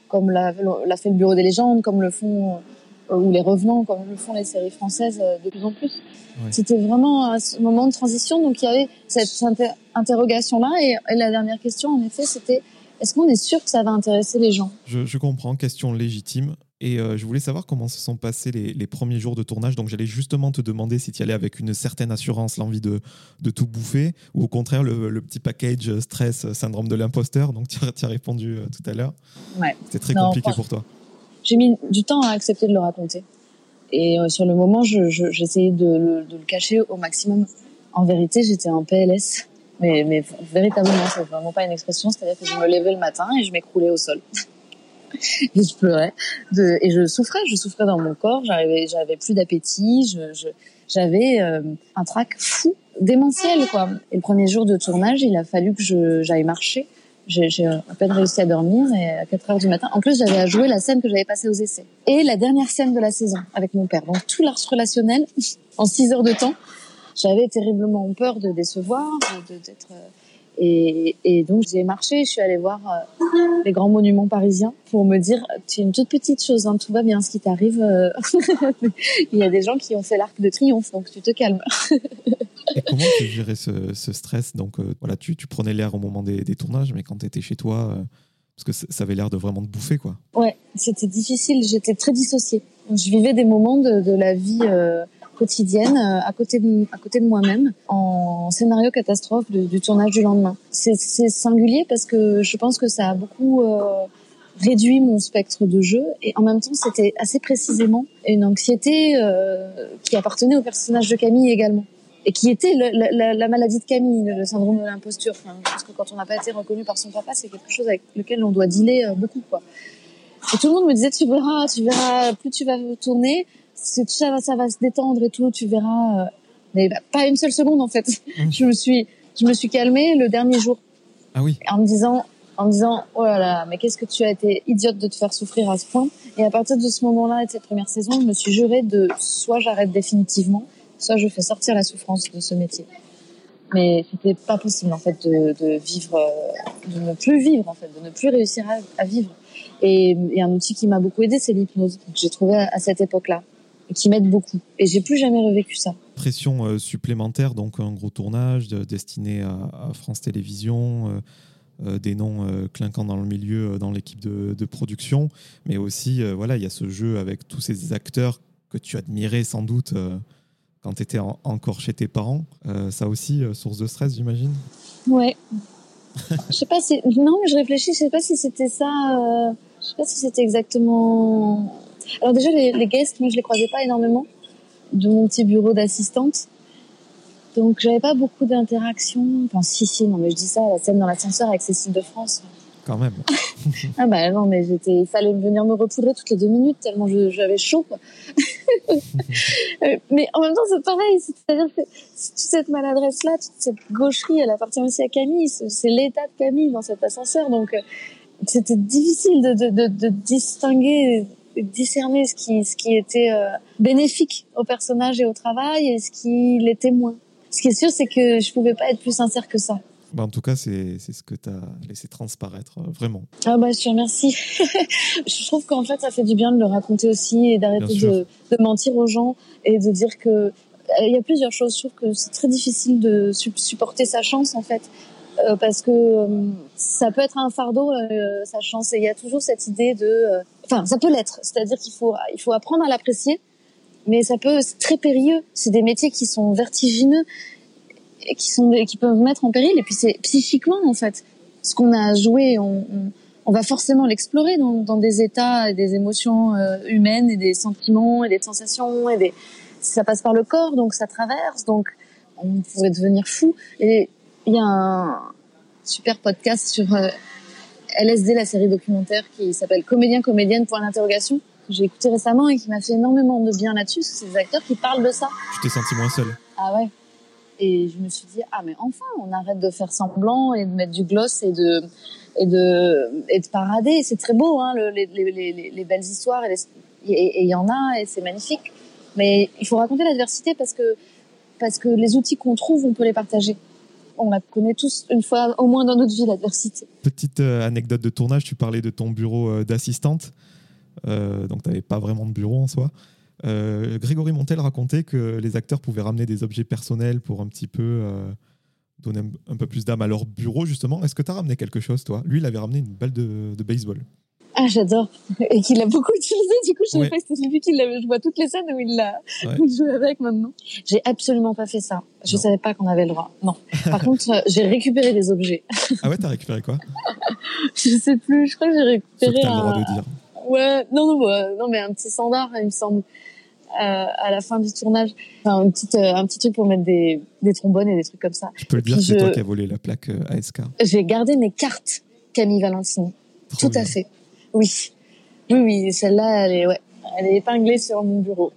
comme l'a, l'a fait le Bureau des légendes, comme le font ou les revenants comme le font les séries françaises euh, de plus en plus. C'était vraiment un moment de transition, donc il y avait cette interrogation-là. Et, la dernière question, en effet, c'était est-ce qu'on est sûr que ça va intéresser les gens? Je, je, comprends, question légitime. Et euh, je voulais savoir comment se sont passés les, les premiers jours de tournage. Donc j'allais justement te demander si tu y allais avec une certaine assurance, l'envie de, de, tout bouffer, ou au contraire le, le petit package stress, syndrome de l'imposteur. Donc tu as, répondu euh, tout à l'heure. Ouais. C'était très compliqué pour toi j'ai mis du temps à accepter de le raconter. Et euh, sur le moment, j'essayais de, le, de le cacher au maximum. En vérité, j'étais en PLS. Mais, mais véritablement, c'est vraiment pas une expression. C'est-à-dire que je me levais le matin et je m'écroulais au sol. et je pleurais. De, et je souffrais. Je souffrais dans mon corps. J'avais, j'avais plus d'appétit. Je, j'avais euh, un trac fou, démentiel, quoi. Et le premier jour de tournage, il a fallu que je, j'aille marcher J'ai à peine réussi à dormir et à 4 heures du matin. En plus, j'avais à jouer la scène que j'avais passée aux essais. Et la dernière scène de la saison avec mon père. Donc tout l'arche relationnel en 6 heures de temps. J'avais terriblement peur de décevoir, d'être... Et, et, donc j'ai marché, je suis allée voir euh, les grands monuments parisiens pour me dire tu es une toute petite chose, hein, tout va bien, ce qui t'arrive. Euh, il y a des gens qui ont fait l'arc de triomphe, donc tu te calmes. et comment tu gérais ce, ce stress? Donc euh, voilà, tu, tu prenais l'air au moment des, des, tournages, mais quand tu étais chez toi, parce que ça avait l'air de vraiment te bouffer, quoi. Ouais, c'était difficile. J'étais très dissociée. Je vivais des moments de, de la vie quotidienne euh, à côté de, à côté de moi-même en scénario catastrophe du tournage du lendemain. C'est singulier parce que je pense que ça a beaucoup euh, réduit mon spectre de jeu et en même temps c'était assez précisément une anxiété euh, qui appartenait au personnage de Camille également et qui était la, la, maladie de Camille, le syndrome de l'imposture. Enfin, je que quand on n'a pas été reconnu par son papa, c'est quelque chose avec lequel on doit dealer euh, beaucoup. Quoi. Et tout le monde me disait, tu verras, tu verras, plus tu vas tourner, ça va, ça va se détendre et tout, tu verras. Euh, mais bah, pas une seule seconde en fait. Mmh. Je me suis, je me suis calmée le dernier jour. Ah oui. En me disant, en me disant, oh là là, mais qu'est-ce que tu as été idiote de te faire souffrir à ce point? Et à partir de ce moment-là et de cette première saison, je me suis juré de soit j'arrête définitivement, soit je fais sortir la souffrance de ce métier. Mais c'était pas possible en fait de, de vivre, euh, de ne plus vivre en fait, de ne plus réussir à, vivre. Et, et, un outil qui m'a beaucoup aidé, c'est l'hypnose que j'ai trouvé à cette époque-là qui m'aide beaucoup. Et j'ai plus jamais revécu ça. Pression euh, supplémentaire, donc un gros tournage destiné à, France Télévisions, euh, euh, des noms clinquants dans le milieu, dans l'équipe de, production, mais aussi, voilà, il y a ce jeu avec tous ces acteurs que tu admirais sans doute quand tu étais encore chez tes parents. ça aussi, source de stress, j'imagine Ouais. je sais pas si. Non, mais je réfléchis, je sais pas si c'était ça. je sais pas si c'était exactement alors déjà, les, les guests, moi, je les croisais pas énormément de mon petit bureau d'assistante. Donc, j'avais pas beaucoup d'interactions. Enfin, si, si, non, mais je dis ça, la scène dans l'ascenseur avec Cécile de France. Quand même. ah bah non, mais j'étais, il fallait venir me repoudrer toutes les deux minutes tellement j'avais chaud. Quoi. mais en même temps, c'est pareil. C'est-à-dire que toute cette maladresse-là, toute cette gaucherie, elle appartient aussi à Camille. C'est l'état de Camille dans cet ascenseur. Donc, euh, c'était difficile de, de, de, de distinguer discerner ce qui, ce qui était euh, bénéfique au personnage et au travail et ce qui l'était moins. Ce qui est sûr, c'est que je pouvais pas être plus sincère que ça. Bah en tout cas, c'est ce que tu as laissé transparaître, euh, vraiment. Ah bah, je te remercie. je trouve qu'en fait, ça fait du bien de le raconter aussi et d'arrêter de, de, mentir aux gens et de dire que euh, il y a plusieurs choses. Je trouve que c'est très difficile de supporter sa chance, en fait. Euh, parce que euh, ça peut être un fardeau euh, sa chance et il y a toujours cette idée de enfin ça peut l'être. C'est-à-dire qu'il faut il faut apprendre à l'apprécier mais ça peut c'est très périlleux. C'est des métiers qui sont vertigineux et qui sont qui peuvent mettre en péril. Et puis c'est psychiquement en fait ce qu'on a joué on, on, on va forcément l'explorer dans, dans, des états et des émotions humaines et des sentiments et des sensations et des ça passe par le corps donc ça traverse donc on pourrait devenir fou. Et il y a un super podcast sur euh, LSD, la série documentaire qui s'appelle Comédien, comédienne, point d'interrogation, que j'ai écouté récemment et qui m'a fait énormément de bien là-dessus. C'est des acteurs qui parlent de ça. Tu t'es senti moins seule. Ah ouais. Et je me suis dit, ah mais enfin, on arrête de faire semblant et de mettre du gloss et de et de et de parader. C'est très beau, hein, le, les, les, les, les, belles histoires et il y en a et c'est magnifique. Mais il faut raconter l'adversité parce que parce que les outils qu'on trouve, on peut les partager on la connaît tous une fois au moins dans notre vie, l'adversité. Petite euh, anecdote de tournage, tu parlais de ton bureau euh, d'assistante, euh, donc tu n'avais pas vraiment de bureau en soi. Grégory Montel racontait que les acteurs pouvaient ramener des objets personnels pour un petit peu donner un, peu plus d'âme à leur bureau, justement. Est-ce que tu as ramené quelque chose, toi? Lui, il avait ramené une balle de baseball. Ah, j'adore. Et qu'il a beaucoup utilisé. Du coup, je ouais. pas si vu qu'il l'avait. Je vois toutes les scènes où il l'a, ouais. joue avec maintenant. J'ai absolument pas fait ça. Je non. savais pas qu'on avait le droit. Non. Par contre, euh, j'ai récupéré des objets. ah ouais, t'as récupéré quoi? Je sais plus. Je crois que j'ai récupéré. As un... le droit de dire. Ouais. Non, non, bah, non, mais un petit standard, il me semble. Euh, à la fin du tournage, enfin, une petite, euh, un petit truc pour mettre des, des trombones et des trucs comme ça. Je peux le dire, c'est je... toi qui as volé la plaque euh, ASK. J'ai gardé mes cartes Camille Valentini. Trop Tout bien. à fait. Oui, oui, oui, celle-là, elle est, ouais, elle est épinglée sur mon bureau.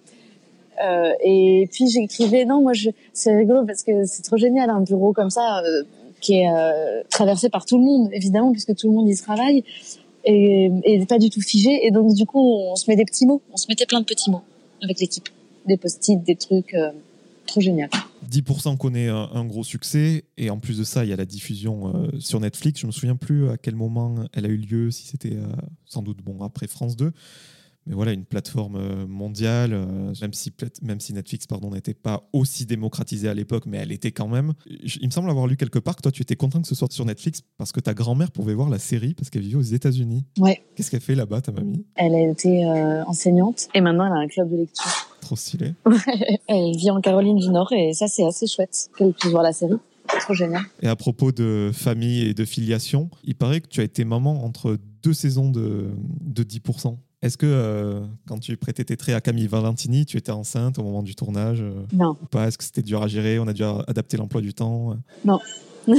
Euh, et puis j'écrivais, non, moi, je, c'est rigolo parce que c'est trop génial un bureau comme ça. Euh, qui est euh, traversé par tout le monde, évidemment, puisque tout le monde y travaille, et, et pas du tout figé. Et donc, du coup, on se met des petits mots. On se mettait plein de petits mots avec l'équipe. Des post-it, des trucs. Euh, trop génial. 10% connaît un, gros succès et en plus de ça, il y a la diffusion euh, sur Netflix. Je me souviens plus à quel moment elle a eu lieu, si c'était sans doute bon après France 2 mais voilà, une plateforme euh, mondiale, euh, même si, même si Netflix pardon, n'était pas aussi démocratisée à l'époque, mais elle était quand même. Il me semble avoir lu quelque part que toi, tu étais content que ce soit sur Netflix parce que ta grand-mère pouvait voir la série parce qu'elle vivait aux États-Unis. Ouais. Qu'est-ce qu'elle fait là-bas, ta mamie? Elle a été euh, enseignante et maintenant elle a un club de lecture. Trop stylé. elle vit en Caroline du Nord et ça, c'est assez chouette qu'elle puisse voir la série. Trop génial. Et à propos de famille et de filiation, il paraît que tu as été maman entre deux saisons de, de 10%. Est-ce que euh, quand tu prêtais tes traits à Camille Valentini, tu étais enceinte au moment du tournage euh, Non. Ou pas? Est-ce que c'était dur à gérer? On a dû adapter l'emploi du temps Non.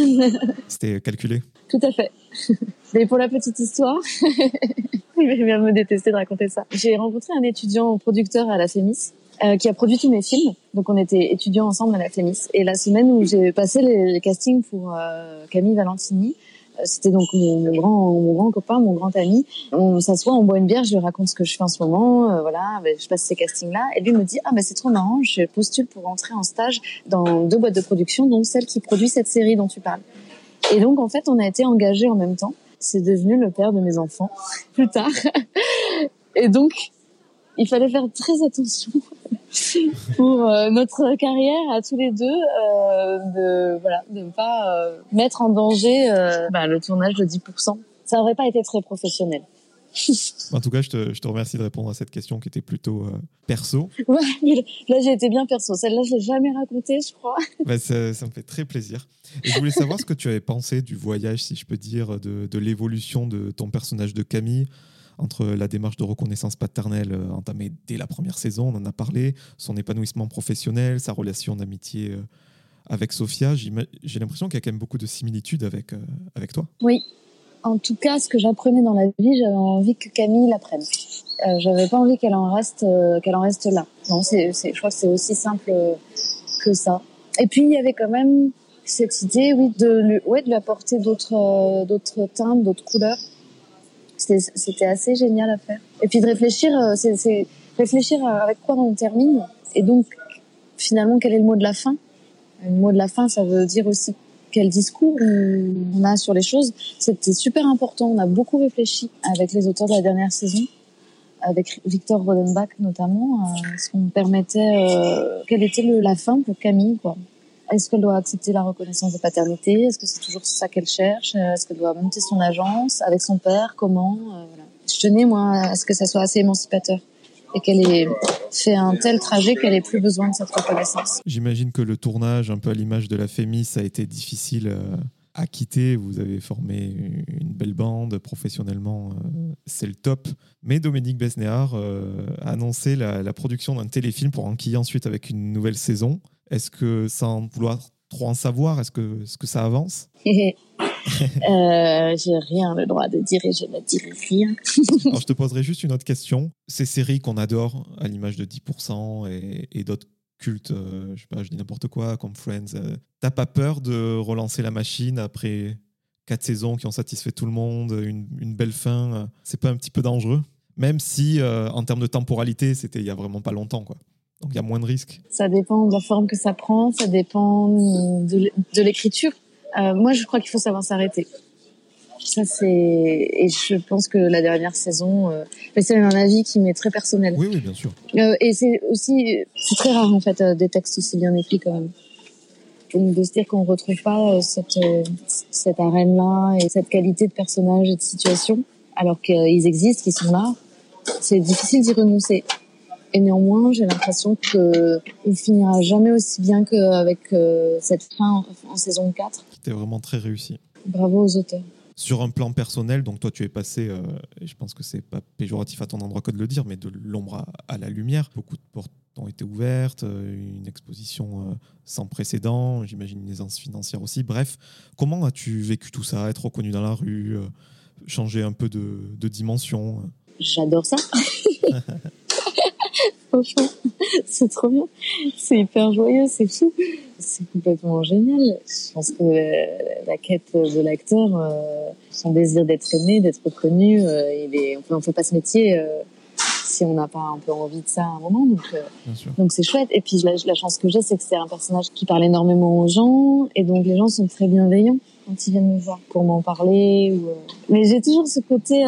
c'était calculé Tout à fait. Mais pour la petite histoire, il vient me détester de raconter ça. J'ai rencontré un étudiant producteur à la FEMIS euh, qui a produit tous mes films. Donc on était étudiants ensemble à la FEMIS. Et la semaine où j'ai passé les, castings pour Camille Valentini, c'était donc mon, grand, mon grand copain, mon grand ami. On s'assoit, on boit une bière, je lui raconte ce que je fais en ce moment, euh, voilà, ben, je passe ces castings-là, et lui me dit ah ben c'est trop marrant, je postule pour rentrer en stage dans deux boîtes de production, dont celle qui produit cette série dont tu parles. Et donc en fait on a été engagés en même temps. C'est devenu le père de mes enfants plus tard. Et donc il fallait faire très attention pour euh, notre carrière à tous les deux, euh, de voilà, de pas euh, mettre en danger bah, le tournage de 10%. Ça n'aurait pas été très professionnel. en tout cas, je te, je te, remercie de répondre à cette question qui était plutôt perso. Ouais, là j'ai été bien perso. Celle-là, je l'ai jamais racontée, je crois. Bah, ça, ça, me fait très plaisir. Et je voulais savoir ce que tu avais pensé du voyage, si je peux dire, de, de l'évolution de ton personnage de Camille entre la démarche de reconnaissance paternelle euh, entamée dès la première saison, on en a parlé, son épanouissement professionnel, sa relation d'amitié euh, avec Sophia. J'ai l'impression qu'il y a quand même beaucoup de similitudes avec, euh, avec toi. Oui. En tout cas, ce que j'apprenais dans la vie, j'avais envie que Camille l'apprenne. Euh, j'avais pas envie qu'elle en reste qu'elle en reste là. Non, c'est, je crois que c'est aussi simple que ça. Et puis il y avait quand même cette idée, oui, de, ouais, de lui apporter d'autres, d'autres teintes, d'autres couleurs c'était assez génial à faire. Et puis de réfléchir, euh, c'est réfléchir avec quoi on termine. Et donc, finalement, quel est le mot de la fin? Le mot de la fin, ça veut dire aussi quel discours on a sur les choses. C'était super important. On a beaucoup réfléchi avec les auteurs de la dernière saison, avec Victor Rodenbach notamment, ce qu'on permettait, euh, quelle était le, la fin pour Camille, quoi. Est-ce qu'elle doit accepter la reconnaissance de paternité? Est-ce que c'est toujours ça qu'elle cherche? Est-ce qu'elle doit monter son agence avec son père? Comment? Euh. Je tenais moi à ce que ça soit assez émancipateur et qu'elle ait fait un tel trajet qu'elle ait plus besoin de cette reconnaissance. J'imagine que le tournage, un peu à l'image de la Fémis, a été difficile euh, à quitter. Vous avez formé une belle bande professionnellement, euh, c'est le top. Mais Dominique Besnéard a annoncé la, la production d'un téléfilm pour enquiller ensuite avec une nouvelle saison. Est-ce que, sans vouloir trop en savoir, est-ce que, est-ce que ça avance euh, J'ai rien le droit de dire et je ne dirai rien. Alors, je te poserai juste une autre question. Ces séries qu'on adore, à l'image de 10% et, d'autres cultes, euh, je sais pas, je dis n'importe quoi, comme Friends, euh, t'as pas peur de relancer la machine après quatre saisons qui ont satisfait tout le monde, une, une belle fin? C'est pas un petit peu dangereux? Même si, en termes de temporalité, c'était il y a vraiment pas longtemps, quoi. Donc il y a moins de risques. Ça dépend de la forme que ça prend, ça dépend de l'écriture. Euh, moi, je crois qu'il faut savoir s'arrêter. Ça c'est et je pense que la dernière saison, euh... c'est un avis qui m'est très personnel. Oui, oui, bien sûr. Euh, et c'est aussi c'est très rare en fait euh, des textes aussi bien écrits quand même. Donc de se dire qu'on retrouve pas euh, cette cette arène là et cette qualité de personnage et de situation alors qu'ils existent, qu'ils sont là, c'est difficile d'y renoncer. Et néanmoins, j'ai l'impression que il finira jamais aussi bien qu'avec euh, cette fin en, saison 4. C'était vraiment très réussi. Bravo aux auteurs. Sur un plan personnel, donc toi tu es passé, euh, et je pense que c'est pas péjoratif à ton endroit que de le dire, mais de l'ombre à, la lumière. Beaucoup de portes ont été ouvertes, euh, une exposition sans précédent, j'imagine une aisance financière aussi. Bref, comment as-tu vécu tout ça Être reconnu dans la rue, changer un peu de, de dimension J'adore ça. Franchement, c'est trop bien. C'est hyper joyeux, c'est fou. C'est complètement génial. Je pense que la quête de l'acteur, euh, son désir d'être aimé, d'être reconnu, euh, il est, on ne fait pas ce métier euh, si on n'a pas un peu envie de ça à un moment. Donc, donc c'est chouette. Et puis la, la chance que j'ai, c'est que c'est un personnage qui parle énormément aux gens, et donc les gens sont très bienveillants quand ils viennent me voir pour m'en parler. Ou, Mais j'ai toujours ce côté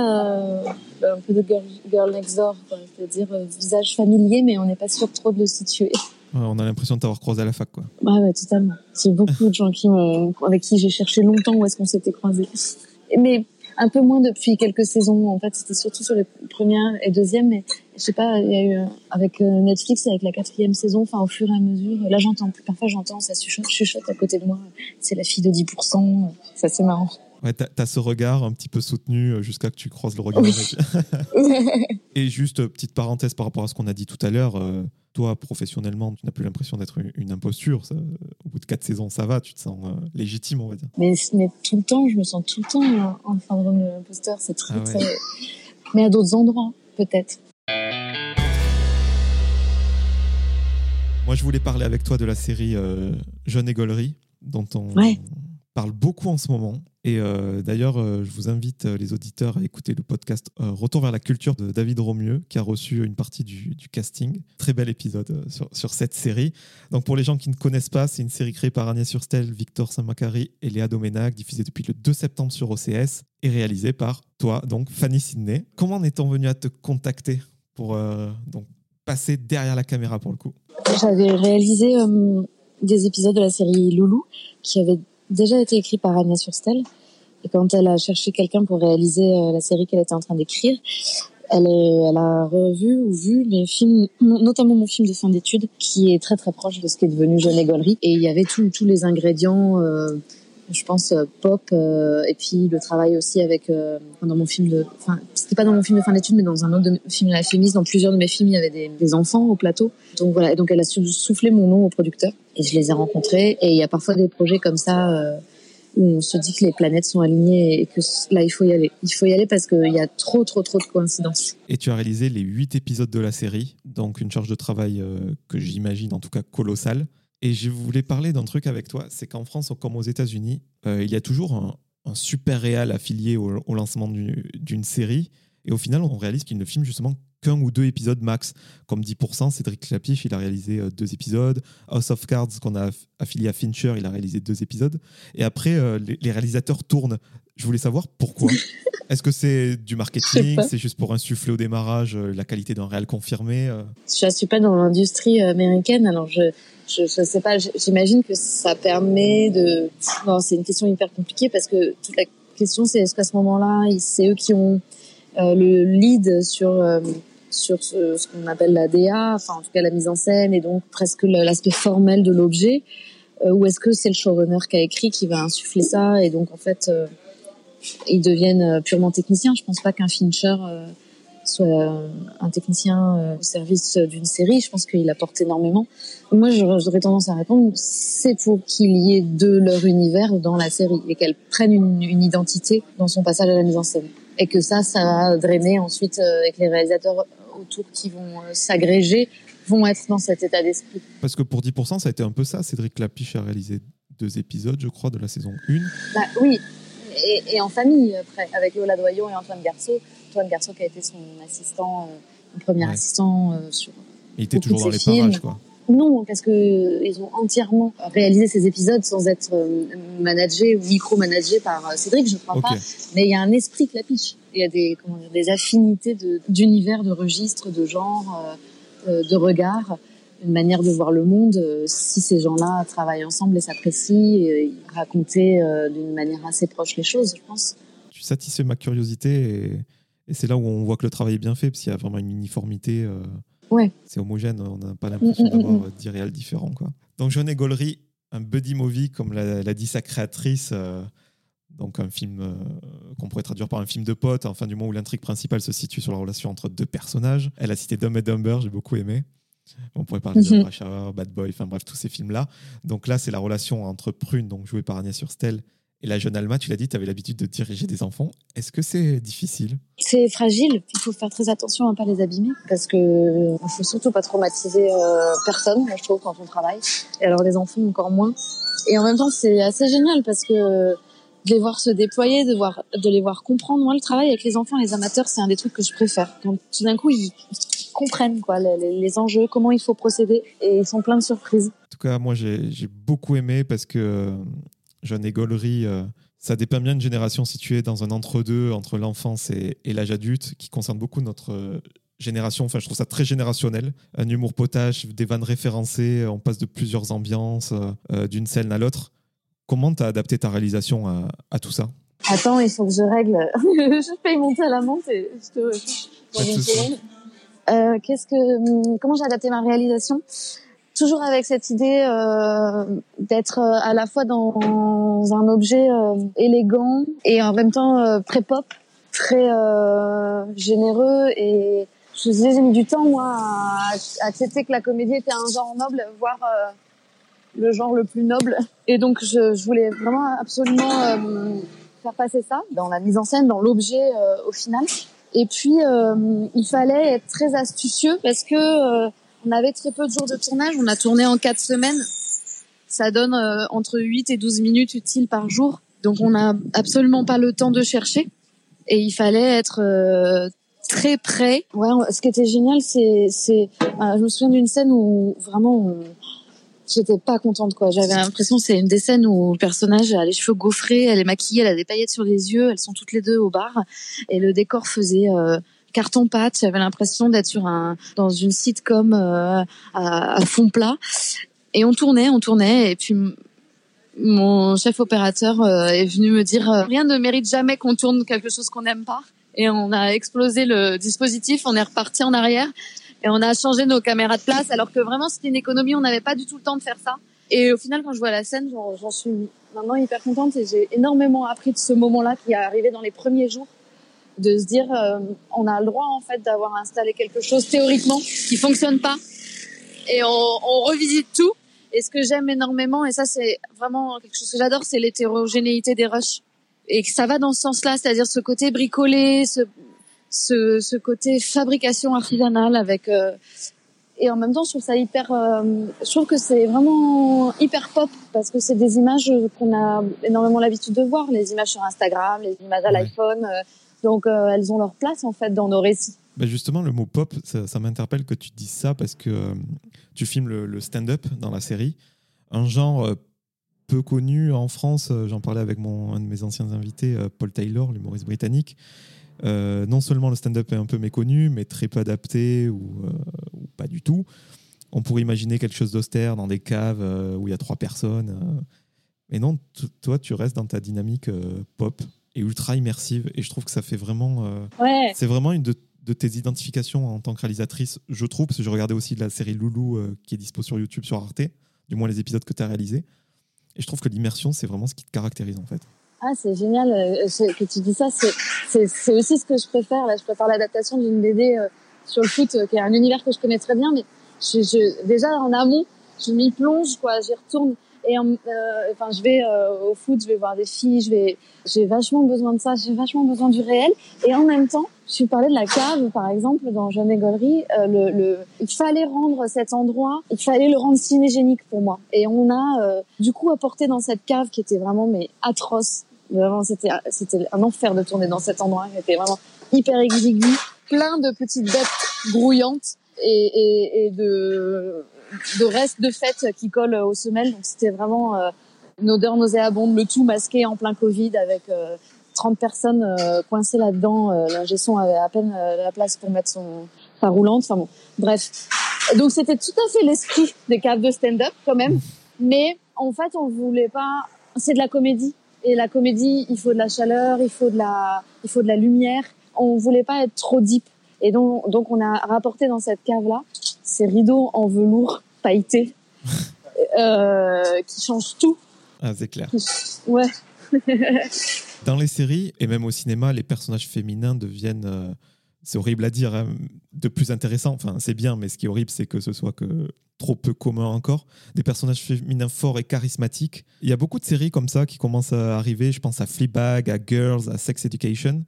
un peu de girl, next door, c'est-à-dire euh, visage familier, mais on n'est pas sûr trop de le situer. on a l'impression de t'avoir croisé à la fac, quoi. Ouais, ouais totalement. J'ai beaucoup de gens qui avec qui j'ai cherché longtemps où est-ce qu'on s'était croisés. Mais un peu moins depuis quelques saisons. En fait, c'était surtout sur les premières et deuxièmes. Mais je sais pas, il y a eu avec euh, Netflix, avec la quatrième saison, enfin au fur et à mesure. Là, j'entends plus. Parfois, j'entends ça chuchote, chuchote à côté de moi. C'est la fille de 10%. Ça, c'est marrant. Ouais, t'as as ce regard un petit peu soutenu euh, jusqu'à que tu croises le regard. Et juste euh, petite parenthèse par rapport à ce qu'on a dit tout à l'heure. Euh, toi, professionnellement, tu n'as plus l'impression d'être une, imposture. au bout de quatre saisons, ça va, tu te sens légitime, on va dire. Mais, mais, tout le temps, je me sens tout le temps en syndrome de l'imposteur. C'est très, ah très... Mais à d'autres endroits, peut-être. Moi, je voulais parler avec toi de la série Jeune Égolerie, dont on parle beaucoup en ce moment. Et euh, d'ailleurs, euh, je vous invite euh, les auditeurs à écouter le podcast Retour vers la culture de David Romieux, qui a reçu une partie du, casting. Très bel épisode sur, cette série. Donc, pour les gens qui ne connaissent pas, c'est une série créée par Agnès Surstel, Victor Saint-Macary et Léa Doménac, diffusée depuis le 2 septembre sur OCS et réalisée par toi, donc Fanny Sidney. Comment en est-on venu à te contacter pour donc, passer derrière la caméra pour le coup? J'avais réalisé des épisodes de la série Loulou qui avait déjà été écrit par Agnès Surstel. Et quand elle a cherché quelqu'un pour réaliser euh, la série qu'elle était en train d'écrire, elle, a revu ou vu mes films, notamment mon film de fin d'études, qui est très très proche de ce qui est devenu Jeune Égolerie. Et il y avait tous les ingrédients, euh, je pense, euh, pop, euh, et puis le travail aussi avec, euh, dans mon film de, enfin, c'était pas dans mon film de fin d'études, mais dans un autre film de la féministe, dans plusieurs de mes films, il y avait des, enfants au plateau. Donc voilà, et donc elle a soufflé mon nom au producteur, et je les ai rencontrés, et il y a parfois des projets comme ça, où on se dit que les planètes sont alignées et que là, il faut y aller. Il faut y aller parce qu'il y a trop, trop, trop de coïncidences. Et tu as réalisé les huit épisodes de la série, donc une charge de travail euh, que j'imagine en tout cas colossale. Et je voulais parler d'un truc avec toi, c'est qu'en France, comme aux États-Unis, euh, il y a toujours un, super réal affilié au, lancement d'une série. Et au final, on réalise qu'il ne filme justement qu'un ou deux épisodes max. Comme 10%, Cédric Clapiche, il a réalisé euh, deux épisodes. House of Cards, qu'on a affilié à Fincher, il a réalisé deux épisodes. Et après, euh, les, réalisateurs tournent. Je voulais savoir pourquoi. Est-ce que c'est du marketing C'est juste pour insuffler au démarrage euh, la qualité d'un réel confirmé Je ne suis pas dans l'industrie américaine, alors je je, je sais pas. J'imagine que ça permet de. c'est une question hyper compliquée parce que toute la question, c'est est-ce qu'à ce moment-là, c'est eux qui ont le lead sur sur ce, ce qu'on appelle la DA, enfin en tout cas la mise en scène et donc presque l'aspect formel de l'objet, euh, ou est-ce que c'est le showrunner qui a écrit qui va insuffler ça et donc en fait euh, ils deviennent euh, purement techniciens. Je pense pas qu'un Fincher euh, soit un technicien au service d'une série. Je pense qu'il apporte énormément. Moi, j'aurais tendance à répondre, c'est pour qu'il y ait de leur univers dans la série et qu'elle prenne une, une identité dans son passage à la mise en scène et que ça, ça va drainer ensuite avec les réalisateurs autour qui vont euh, s'agréger vont être dans cet état d'esprit. Parce que pour 10%, ça a été un peu ça. Cédric Lapiche a réalisé deux épisodes, je crois, de la saison 1. Bah, oui, et, en famille, après, avec Lola Doyon et Antoine Garceau. Antoine Garceau qui a été son assistant, euh, premier assistant euh, sur. Il était toujours dans les parages, quoi. Non, parce que ils ont entièrement réalisé ces épisodes sans être managés ou micro-managés par Cédric, je ne crois pas. Mais il y a un esprit clapiche il y a des, comment dire, des affinités d'univers, de, registres, de genre, euh, euh, de regard, une manière de voir le monde. Euh, si ces gens-là travaillent ensemble et s'apprécient, et, raconter d'une manière assez proche les choses, je pense. Tu satisfais ma curiosité et, c'est là où on voit que le travail est bien fait, parce qu'il y a vraiment une uniformité. ouais. C'est homogène, on n'a pas l'impression mm, mm, mm, d'avoir dix réels différents. Quoi. Donc, Jeune et un buddy movie, comme l'a dit sa créatrice donc un film euh, qu'on pourrait traduire par un film de potes, enfin du moment où l'intrigue principale se situe sur la relation entre deux personnages. Elle a cité Dumb and Dumber, j'ai beaucoup aimé. On pourrait parler de mm Bad Boy, enfin bref, tous ces films-là. Donc là, c'est la relation entre Prune, donc jouée par Agnès Surstel, Et la jeune Alma, tu l'as dit, tu avais l'habitude de diriger des enfants. Est-ce que c'est difficile? C'est fragile. Il faut faire très attention à ne pas les abîmer parce que ne faut surtout pas traumatiser euh, personne, je trouve, quand on travaille. Et alors les enfants encore moins. Et en même temps, c'est assez génial parce que de les voir se déployer, de voir, de les voir comprendre. Moi, le travail avec les enfants, les amateurs, c'est un des trucs que je préfère. Quand tout d'un coup, ils comprennent quoi les, les, enjeux, comment il faut procéder, et ils sont pleins de surprises. En tout cas, moi, j'ai beaucoup aimé parce que euh, Jeanne Égolerie, euh, ça dépeint bien une génération située dans un entre-deux entre, l'enfance et, l'âge adulte, qui concerne beaucoup notre euh, génération. Enfin, je trouve ça très générationnel. Un humour potache, des vannes référencées, on passe de plusieurs ambiances, d'une scène à l'autre. Comment tu as adapté ta réalisation à, tout ça? Attends, il faut que je règle. je paye monter à la monte et je te. Euh, qu'est-ce que, hum, comment j'ai adapté ma réalisation? Toujours avec cette idée euh, d'être euh, à la fois dans un objet euh, élégant et en même temps euh, très pop, très généreux et je j'ai mis du temps moi à, accepter que la comédie était un genre noble, voire le genre le plus noble. Et donc je, je voulais vraiment absolument faire passer ça dans la mise en scène, dans l'objet au final. Et puis, euh, il fallait être très astucieux parce que euh, on avait très peu de jours de tournage. On a tourné en quatre semaines. Ça donne euh, entre 8 et 12 minutes utiles par jour. Donc, on n'a absolument pas le temps de chercher. Et il fallait être très près. Ouais, ce qui était génial, c'est, c'est, je me souviens d'une scène où vraiment j'étais pas contente quoi. J'avais l'impression c'est une des scènes où le personnage a les cheveux gaufrés, elle est maquillée, elle a des paillettes sur les yeux, elles sont toutes les deux au bar et le décor faisait euh, carton pâte. J'avais l'impression d'être sur un dans une sitcom euh, à, fond plat. Et on tournait, on tournait et puis mon chef opérateur euh, est venu me dire rien ne mérite jamais qu'on tourne quelque chose qu'on n'aime pas. Et on a explosé le dispositif, on est reparti en arrière et on a changé nos caméras de place alors que vraiment c'était une économie, on n'avait pas du tout le temps de faire ça. Et au final, quand je vois la scène, j'en suis maintenant hyper contente et j'ai énormément appris de ce moment-là qui est arrivé dans les premiers jours, de se dire euh, on a le droit en fait d'avoir installé quelque chose théoriquement qui fonctionne pas et on, on revisite tout. Et ce que j'aime énormément, et ça c'est vraiment quelque chose que j'adore, c'est l'hétérogénéité des rushs. Et que ça va dans ce sens-là, c'est-à-dire ce côté bricolé, ce, ce, ce côté fabrication artisanale avec euh, et en même temps je trouve ça hyper euh, je trouve que c'est vraiment hyper pop parce que c'est des images qu'on a énormément l'habitude de voir les images sur Instagram les images à l'iPhone euh, donc elles ont leur place en fait dans nos récits. Bah justement le mot pop ça, ça m'interpelle que tu dises ça parce que tu filmes le, le stand-up dans la série un genre peu connu en France j'en parlais avec mon un de mes anciens invités Paul Taylor l'humoriste britannique euh, non seulement le stand-up est un peu méconnu, mais très peu adapté ou, euh, pas du tout. On pourrait imaginer quelque chose d'austère dans des caves euh, où il y a trois personnes. Mais non, toi, tu restes dans ta dynamique pop et ultra immersive. Et je trouve que ça fait vraiment. C'est vraiment une de, tes identifications en tant que réalisatrice, je trouve, parce que je regardais aussi de la série Loulou qui est dispo sur YouTube, sur Arte, du moins les épisodes que tu as réalisés. Et je trouve que l'immersion, c'est vraiment ce qui te caractérise en fait. Ah, c'est génial euh, que tu dis ça. C'est aussi ce que je préfère. Là, je préfère l'adaptation d'une BD euh, sur le foot, euh, qui est un univers que je connais très bien. Mais je, je, déjà en amont, je m'y plonge, quoi. J'y retourne et euh, enfin je vais euh, au foot je vais voir des filles je vais j'ai vachement besoin de ça j'ai vachement besoin du réel et en même temps je parlé de la cave par exemple dans Jeune Égolerie euh, le, le il fallait rendre cet endroit il fallait le rendre cinégénique pour moi et on a du coup apporté dans cette cave qui était vraiment mais atroce vraiment c'était c'était un enfer de tourner dans cet endroit qui était vraiment hyper exigu plein de petites bêtes grouillantes et, et, et de de restes de fête qui collent aux semelles. Donc c'était vraiment euh, une odeur nauséabonde, le tout masqué en plein Covid avec 30 euh, personnes euh, coincées là-dedans. L'ingé son avait à peine la place pour mettre son sa roulante. Enfin bon, bref. Donc c'était tout à fait l'esprit des caves de stand-up quand même. Mais en fait, on voulait pas. C'est de la comédie. Et la comédie, il faut de la chaleur, il faut de la, il faut de la lumière. On voulait pas être trop deep. Et donc, donc on a rapporté dans cette cave-là ces rideaux en velours pailleté euh, qui changent tout. Ah, c'est clair. Ouais. Dans les séries et même au cinéma, les personnages féminins deviennent euh, c'est horrible à dire, hein, de plus intéressant. Enfin, c'est bien, mais ce qui est horrible, c'est que ce soit que trop peu commun encore. Des personnages féminins forts et charismatiques. Il y a beaucoup de séries comme ça qui commencent à arriver. Je pense à Fleabag, à Girls, à Sex Education.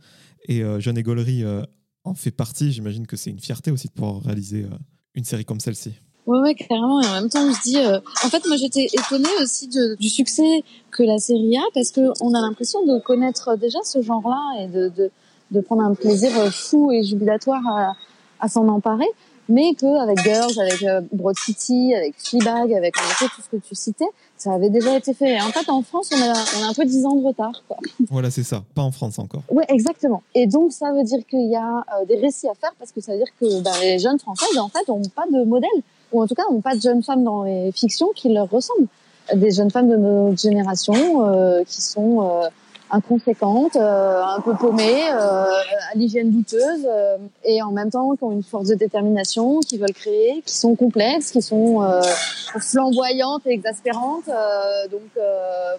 Et euh, John Egolery euh, en fait partie. J'imagine que c'est une fierté aussi de pouvoir réaliser euh, une série comme celle-ci. Ouais, ouais, carrément. Et en même temps, on se dit. En fait, moi, j'étais étonnée aussi du succès que la série a parce qu'on a l'impression de connaître déjà ce genre-là et de, de, prendre un plaisir fou et jubilatoire à, à s'en emparer mais qu'avec Girls, avec euh, Broad City, avec Fleabag, avec tout ce que tu citais, ça avait déjà été fait. Et en fait, en France, on a, on a un peu 10 ans de retard. Quoi. Voilà, c'est ça. Pas en France encore. Oui, exactement. Et donc, ça veut dire qu'il y a euh, des récits à faire parce que ça veut dire que ben, les jeunes Françaises, en fait, n'ont pas de modèle. Ou en tout cas, n'ont pas de jeunes femmes dans les fictions qui leur ressemblent. Des jeunes femmes de notre génération euh, qui sont euh, inconséquentes, euh, un peu paumées, euh, à l'hygiène douteuse, euh, et en même temps qui ont une force de détermination, qui veulent créer, qui sont complexes, qui sont flamboyantes et exaspérantes, donc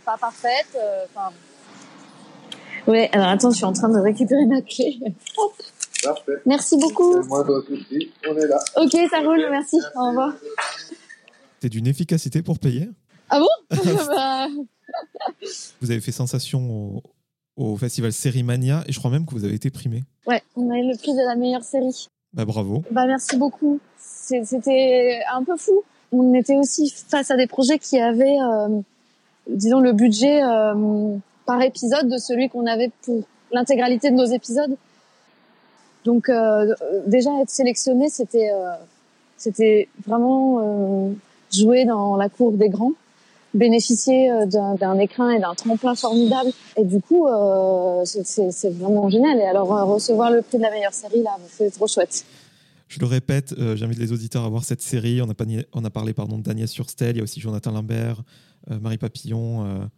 pas parfaites. Enfin. ouais. Alors attends, je suis en train de récupérer ma clé. Hop. Parfait. Merci beaucoup. Moi, aussi. On est là. Ok, ça roule. Merci. Au revoir. T'es d'une efficacité pour payer? Ah bon? Bah, vous avez fait sensation au, festival Série Mania et je crois même que vous avez été primé. Ouais, on a eu le prix de la meilleure série. Bah bravo. Bah merci beaucoup. C'était un peu fou. On était aussi face à des projets qui avaient, euh, disons, le budget euh, par épisode de celui qu'on avait pour l'intégralité de nos épisodes. Donc euh, déjà être sélectionné, c'était c'était vraiment jouer dans la cour des grands bénéficier euh, d'un écrin et d'un tremplin formidable. Et du coup, euh, c'est vraiment génial. Et alors, euh, recevoir le prix de la meilleure série, là, c'est trop chouette. Je le répète, j'invite les auditeurs à voir cette série. On a, parlé pardon, d'Agnès Surstel, il y a aussi Jonathan Lambert, Marie Papillon.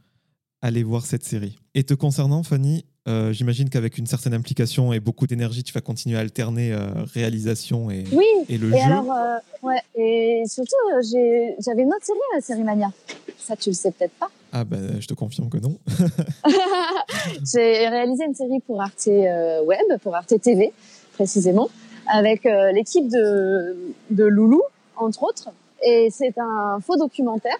Allez voir cette série. Et te concernant, Fanny, j'imagine qu'avec une certaine implication et beaucoup d'énergie, tu vas continuer à alterner réalisation et, et le et jeu. Alors, ouais, et surtout, j'avais une autre série, la série Mania. Ça, tu le sais peut-être pas. Ah ben, je te confirme que non. j'ai réalisé une série pour Arte euh, Web, pour Arte TV précisément, avec euh, l'équipe de, de Loulou, entre autres. Et c'est un faux documentaire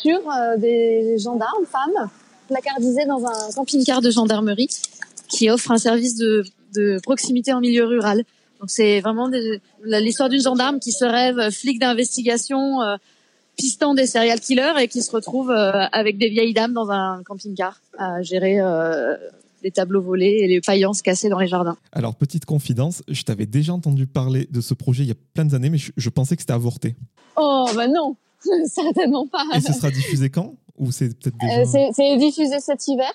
sur euh, des gendarmes, femmes, placardisées dans un camping-car de gendarmerie qui offre un service de, de proximité en milieu rural. Donc c'est vraiment l'histoire d'une gendarme qui se rêve flic d'investigation, pistant des serial killers et qui se retrouvent euh, avec des vieilles dames dans un camping-car à gérer euh, les tableaux volés et les faïences cassées dans les jardins. Alors, petite confidence, je t'avais déjà entendu parler de ce projet il y a plein d'années, mais je, pensais que c'était avorté. Oh, bah non, certainement pas. Et ce sera diffusé quand Ou c'est peut-être déjà... Euh, c'est diffusé cet hiver.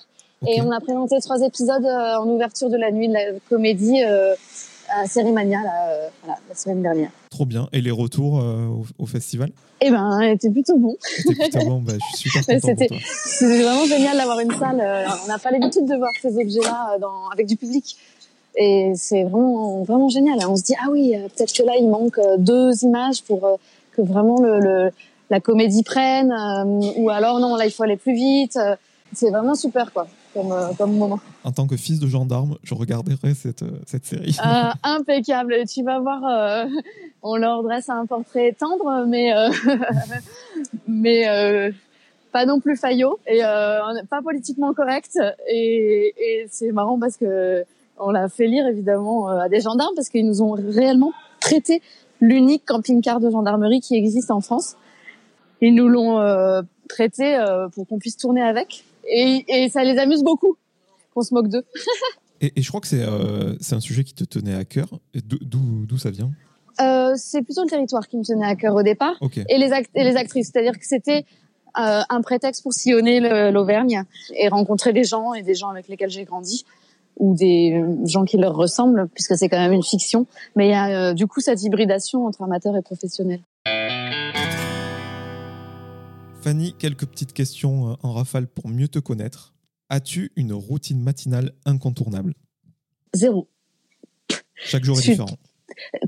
Et on a présenté trois épisodes en ouverture de la nuit de la comédie à Cérimania la, la semaine dernière. Trop bien. Et les retours au, au, festival? Eh ben, était plutôt bon. C'était plutôt bon, bah, je suis super content C'était vraiment génial d'avoir une salle. Euh, on n'a pas l'habitude de voir ces objets-là euh, avec du public. Et c'est vraiment, vraiment génial. On se dit, ah oui, euh, peut-être que là, il manque deux images pour que vraiment le, la comédie prenne. ou alors, non, là, il faut aller plus vite. C'est vraiment super, quoi. Euh, comme, moment. En tant que fils de gendarme, je regarderai cette, euh, cette série. Euh, impeccable. Tu vas voir, on leur dresse un portrait tendre, mais, mais pas non plus faillot et pas politiquement correct. Et, et c'est marrant parce que on l'a fait lire évidemment à des gendarmes parce qu'ils nous ont réellement traité l'unique camping-car de gendarmerie qui existe en France. Ils nous l'ont traité pour qu'on puisse tourner avec et, ça les amuse beaucoup qu'on se moque d'eux. et, je crois que c'est euh, un sujet qui te tenait à cœur. D'où ça vient? Euh, C'est plutôt le territoire qui me tenait à cœur au départ et, les et les actrices. C'est-à-dire que c'était euh, un prétexte pour sillonner l'Auvergne et rencontrer des gens et des gens avec lesquels j'ai grandi ou des gens qui leur ressemblent puisque c'est quand même une fiction. Mais il y a euh, du coup cette hybridation entre amateurs et professionnels. Fanny, quelques petites questions euh, en rafale pour mieux te connaître. As-tu une routine matinale incontournable? Zéro. Chaque jour est différent.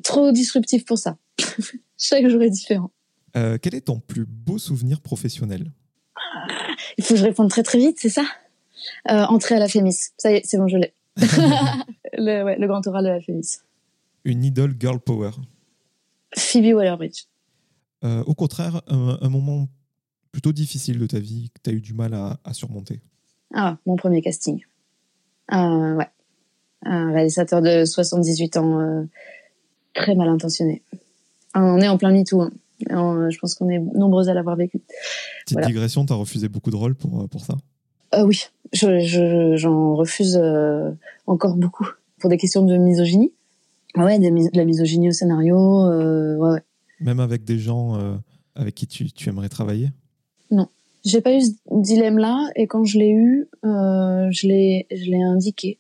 Trop disruptif pour ça. Chaque jour est différent. Euh, quel est ton plus beau souvenir professionnel? Il faut que je réponde très très vite, c'est ça? Euh, Entrer à la Fémis. Ça y est, c'est bon, je l'ai. le, ouais, le grand oral de la Fémis. Une idole girl power? Phoebe Waller-Bridge. Euh, au contraire, un, un moment plutôt difficile de ta vie que tu as eu du mal à, à surmonter Ah, mon premier casting. Euh, ouais. Un réalisateur de 78 ans, euh, très mal intentionné. On est en plein MeToo. Hein. Je pense qu'on est nombreux à l'avoir vécu. Petite Voilà. digression, tu as refusé beaucoup de rôles pour, euh, pour ça? Euh, oui, je, je- j'en refuse encore beaucoup pour des questions de misogynie. Ah Ouais, de la misogynie au scénario. ouais, ouais. Même avec des gens avec qui tu, tu aimerais travailler? J'ai pas eu ce dilemme-là et quand je l'ai eu, euh, je l'ai, je l'ai indiqué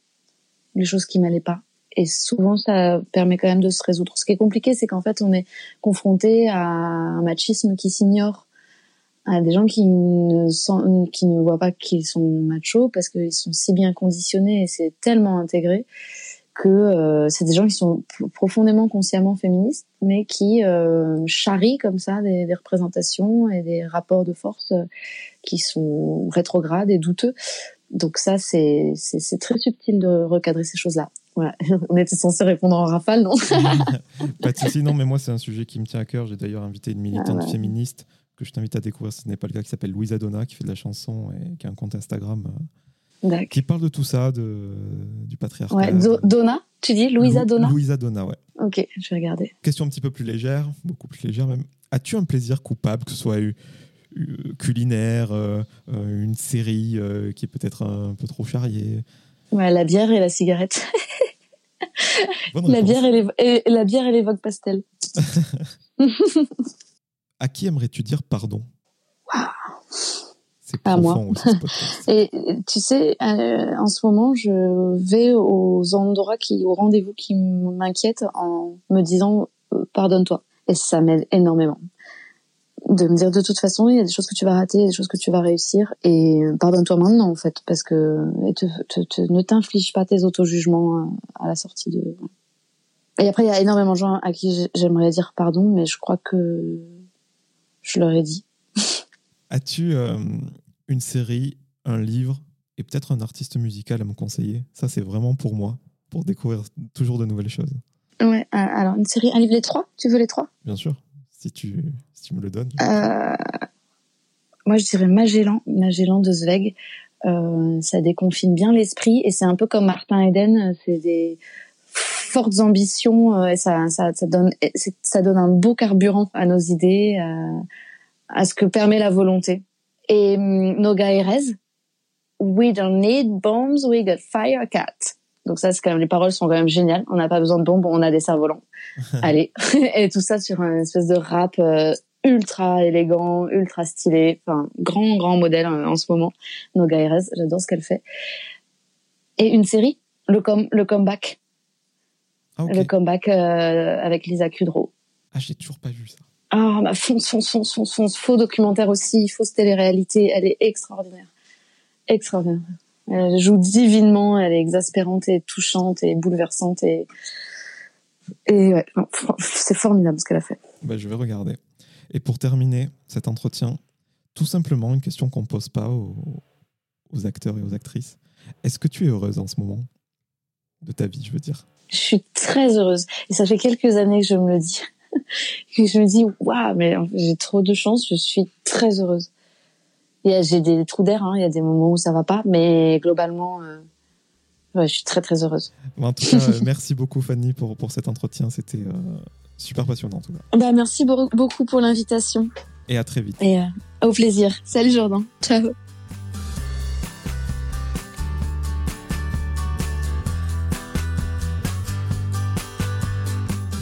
les choses qui m'allaient pas. Et souvent, ça permet quand même de se résoudre. Ce qui est compliqué, c'est qu'en fait, on est confronté à un machisme qui s'ignore, à des gens qui ne sent- qui ne voient pas qu'ils sont machos parce qu'ils sont si bien conditionnés et c'est tellement intégré que euh, c'est des gens qui sont profondément consciemment féministes, mais qui euh, charrient comme ça des, des représentations et des rapports de force euh, qui sont rétrogrades et douteux. Donc ça, c'est très subtil de recadrer ces choses-là. Voilà. On était censé répondre en rafale, non Pas de souci, non, mais moi, c'est un sujet qui me tient à cœur. J'ai d'ailleurs invité une militante Ah ouais. féministe que je t'invite à découvrir, si ce n'est pas le cas, qui s'appelle Louisa Donna, qui fait de la chanson et qui a un compte Instagram. Qui parle de tout ça, de, du patriarcat. Ouais, Do- Donna, tu dis Louisa Lou- Donna Louisa Donna, ouais. Ok, je vais regarder. Question un petit peu plus légère, beaucoup plus légère même. As-tu un plaisir coupable, que ce soit culinaire, euh, euh, une série euh, qui est peut-être un peu trop charriée? Ouais, la bière et la cigarette. La bière et les, et la bière et les vogues pastel. À qui aimerais-tu dire pardon? C'est À moi. aussi ce podcast. Et tu sais, euh, en ce moment, je vais aux endroits qui, aux rendez-vous qui m'inquiètent en me disant euh, pardonne-toi. Et ça m'aide énormément. De me dire de toute façon, il y a des choses que tu vas rater, il y a des choses que tu vas réussir, et euh, pardonne-toi maintenant en fait, parce que et te, te- te- ne t'inflige pas tes auto-jugements à la sortie de. Et après, il y a énormément de gens à qui j'ai- j'aimerais dire pardon, mais je crois que je leur ai dit. As-tu euh, une série, un livre et peut-être un artiste musical à me conseiller Ça, c'est vraiment pour moi, pour découvrir toujours de nouvelles choses. Ouais. euh, Alors une série, un livre les trois? Tu veux les trois? Bien sûr, si tu, si tu me le donnes. Euh, moi, je dirais Magellan, Magellan de Zweig. Euh, ça déconfine bien l'esprit et c'est un peu comme Martin Eden. C'est des fortes ambitions et ça, ça, ça donne, ça donne un beau carburant à nos idées, à, à ce que permet la volonté. Et hum, Noga Erez, We don't need bombs, we got fire cat. Donc ça, c'est quand même, les paroles sont quand même géniales. On n'a pas besoin de bombes, on a des cerfs-volants. Allez. et tout ça sur un espèce de rap euh, ultra élégant, ultra stylé. Enfin, grand, grand modèle euh, en ce moment. Noga Erez, j'adore ce qu'elle fait. Et une série, le, com le comeback. Ah. Le comeback euh, avec Lisa Kudrow. Ah, j'ai toujours pas vu ça. Ah, bah, fonce, fonce, fonce, fonce, fonce. Faux documentaire aussi, fausse télé-réalité. Elle est extraordinaire. Extraordinaire. Elle joue divinement, elle est exaspérante et touchante et bouleversante et, et ouais, c'est formidable ce qu'elle a fait. Bah, je vais regarder. Et pour terminer cet entretien, tout simplement une question qu'on pose pas aux, aux acteurs et aux actrices. Est-ce que tu es heureuse en ce moment de ta vie, je veux dire? Je suis très heureuse et ça fait quelques années que je me le dis. que je me dis waouh, mais j'ai trop de chance, je suis très heureuse. Il y a- J'ai des trous d'air, hein, il y a des moments où ça va pas, mais globalement, euh, ouais, je suis très très heureuse. Bon, En tout cas, euh, merci beaucoup Fanny pour, pour cet entretien. C'était euh, super passionnant en tout cas. Bah, merci beau- beaucoup pour l'invitation Et à très vite. et euh, au plaisir. Salut Jordan. Ciao.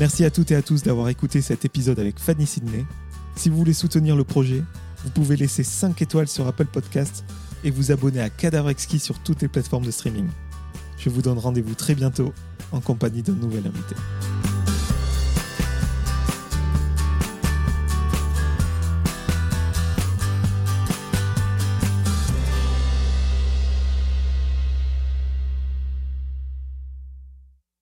Merci à toutes et à tous d'avoir écouté cet épisode avec Fanny Sidney. Si vous voulez soutenir le projet, vous pouvez laisser 5 étoiles sur Apple Podcast et vous abonner à Cadavre Exquis sur toutes les plateformes de streaming. Je vous donne rendez-vous très bientôt en compagnie d'un nouvel invité.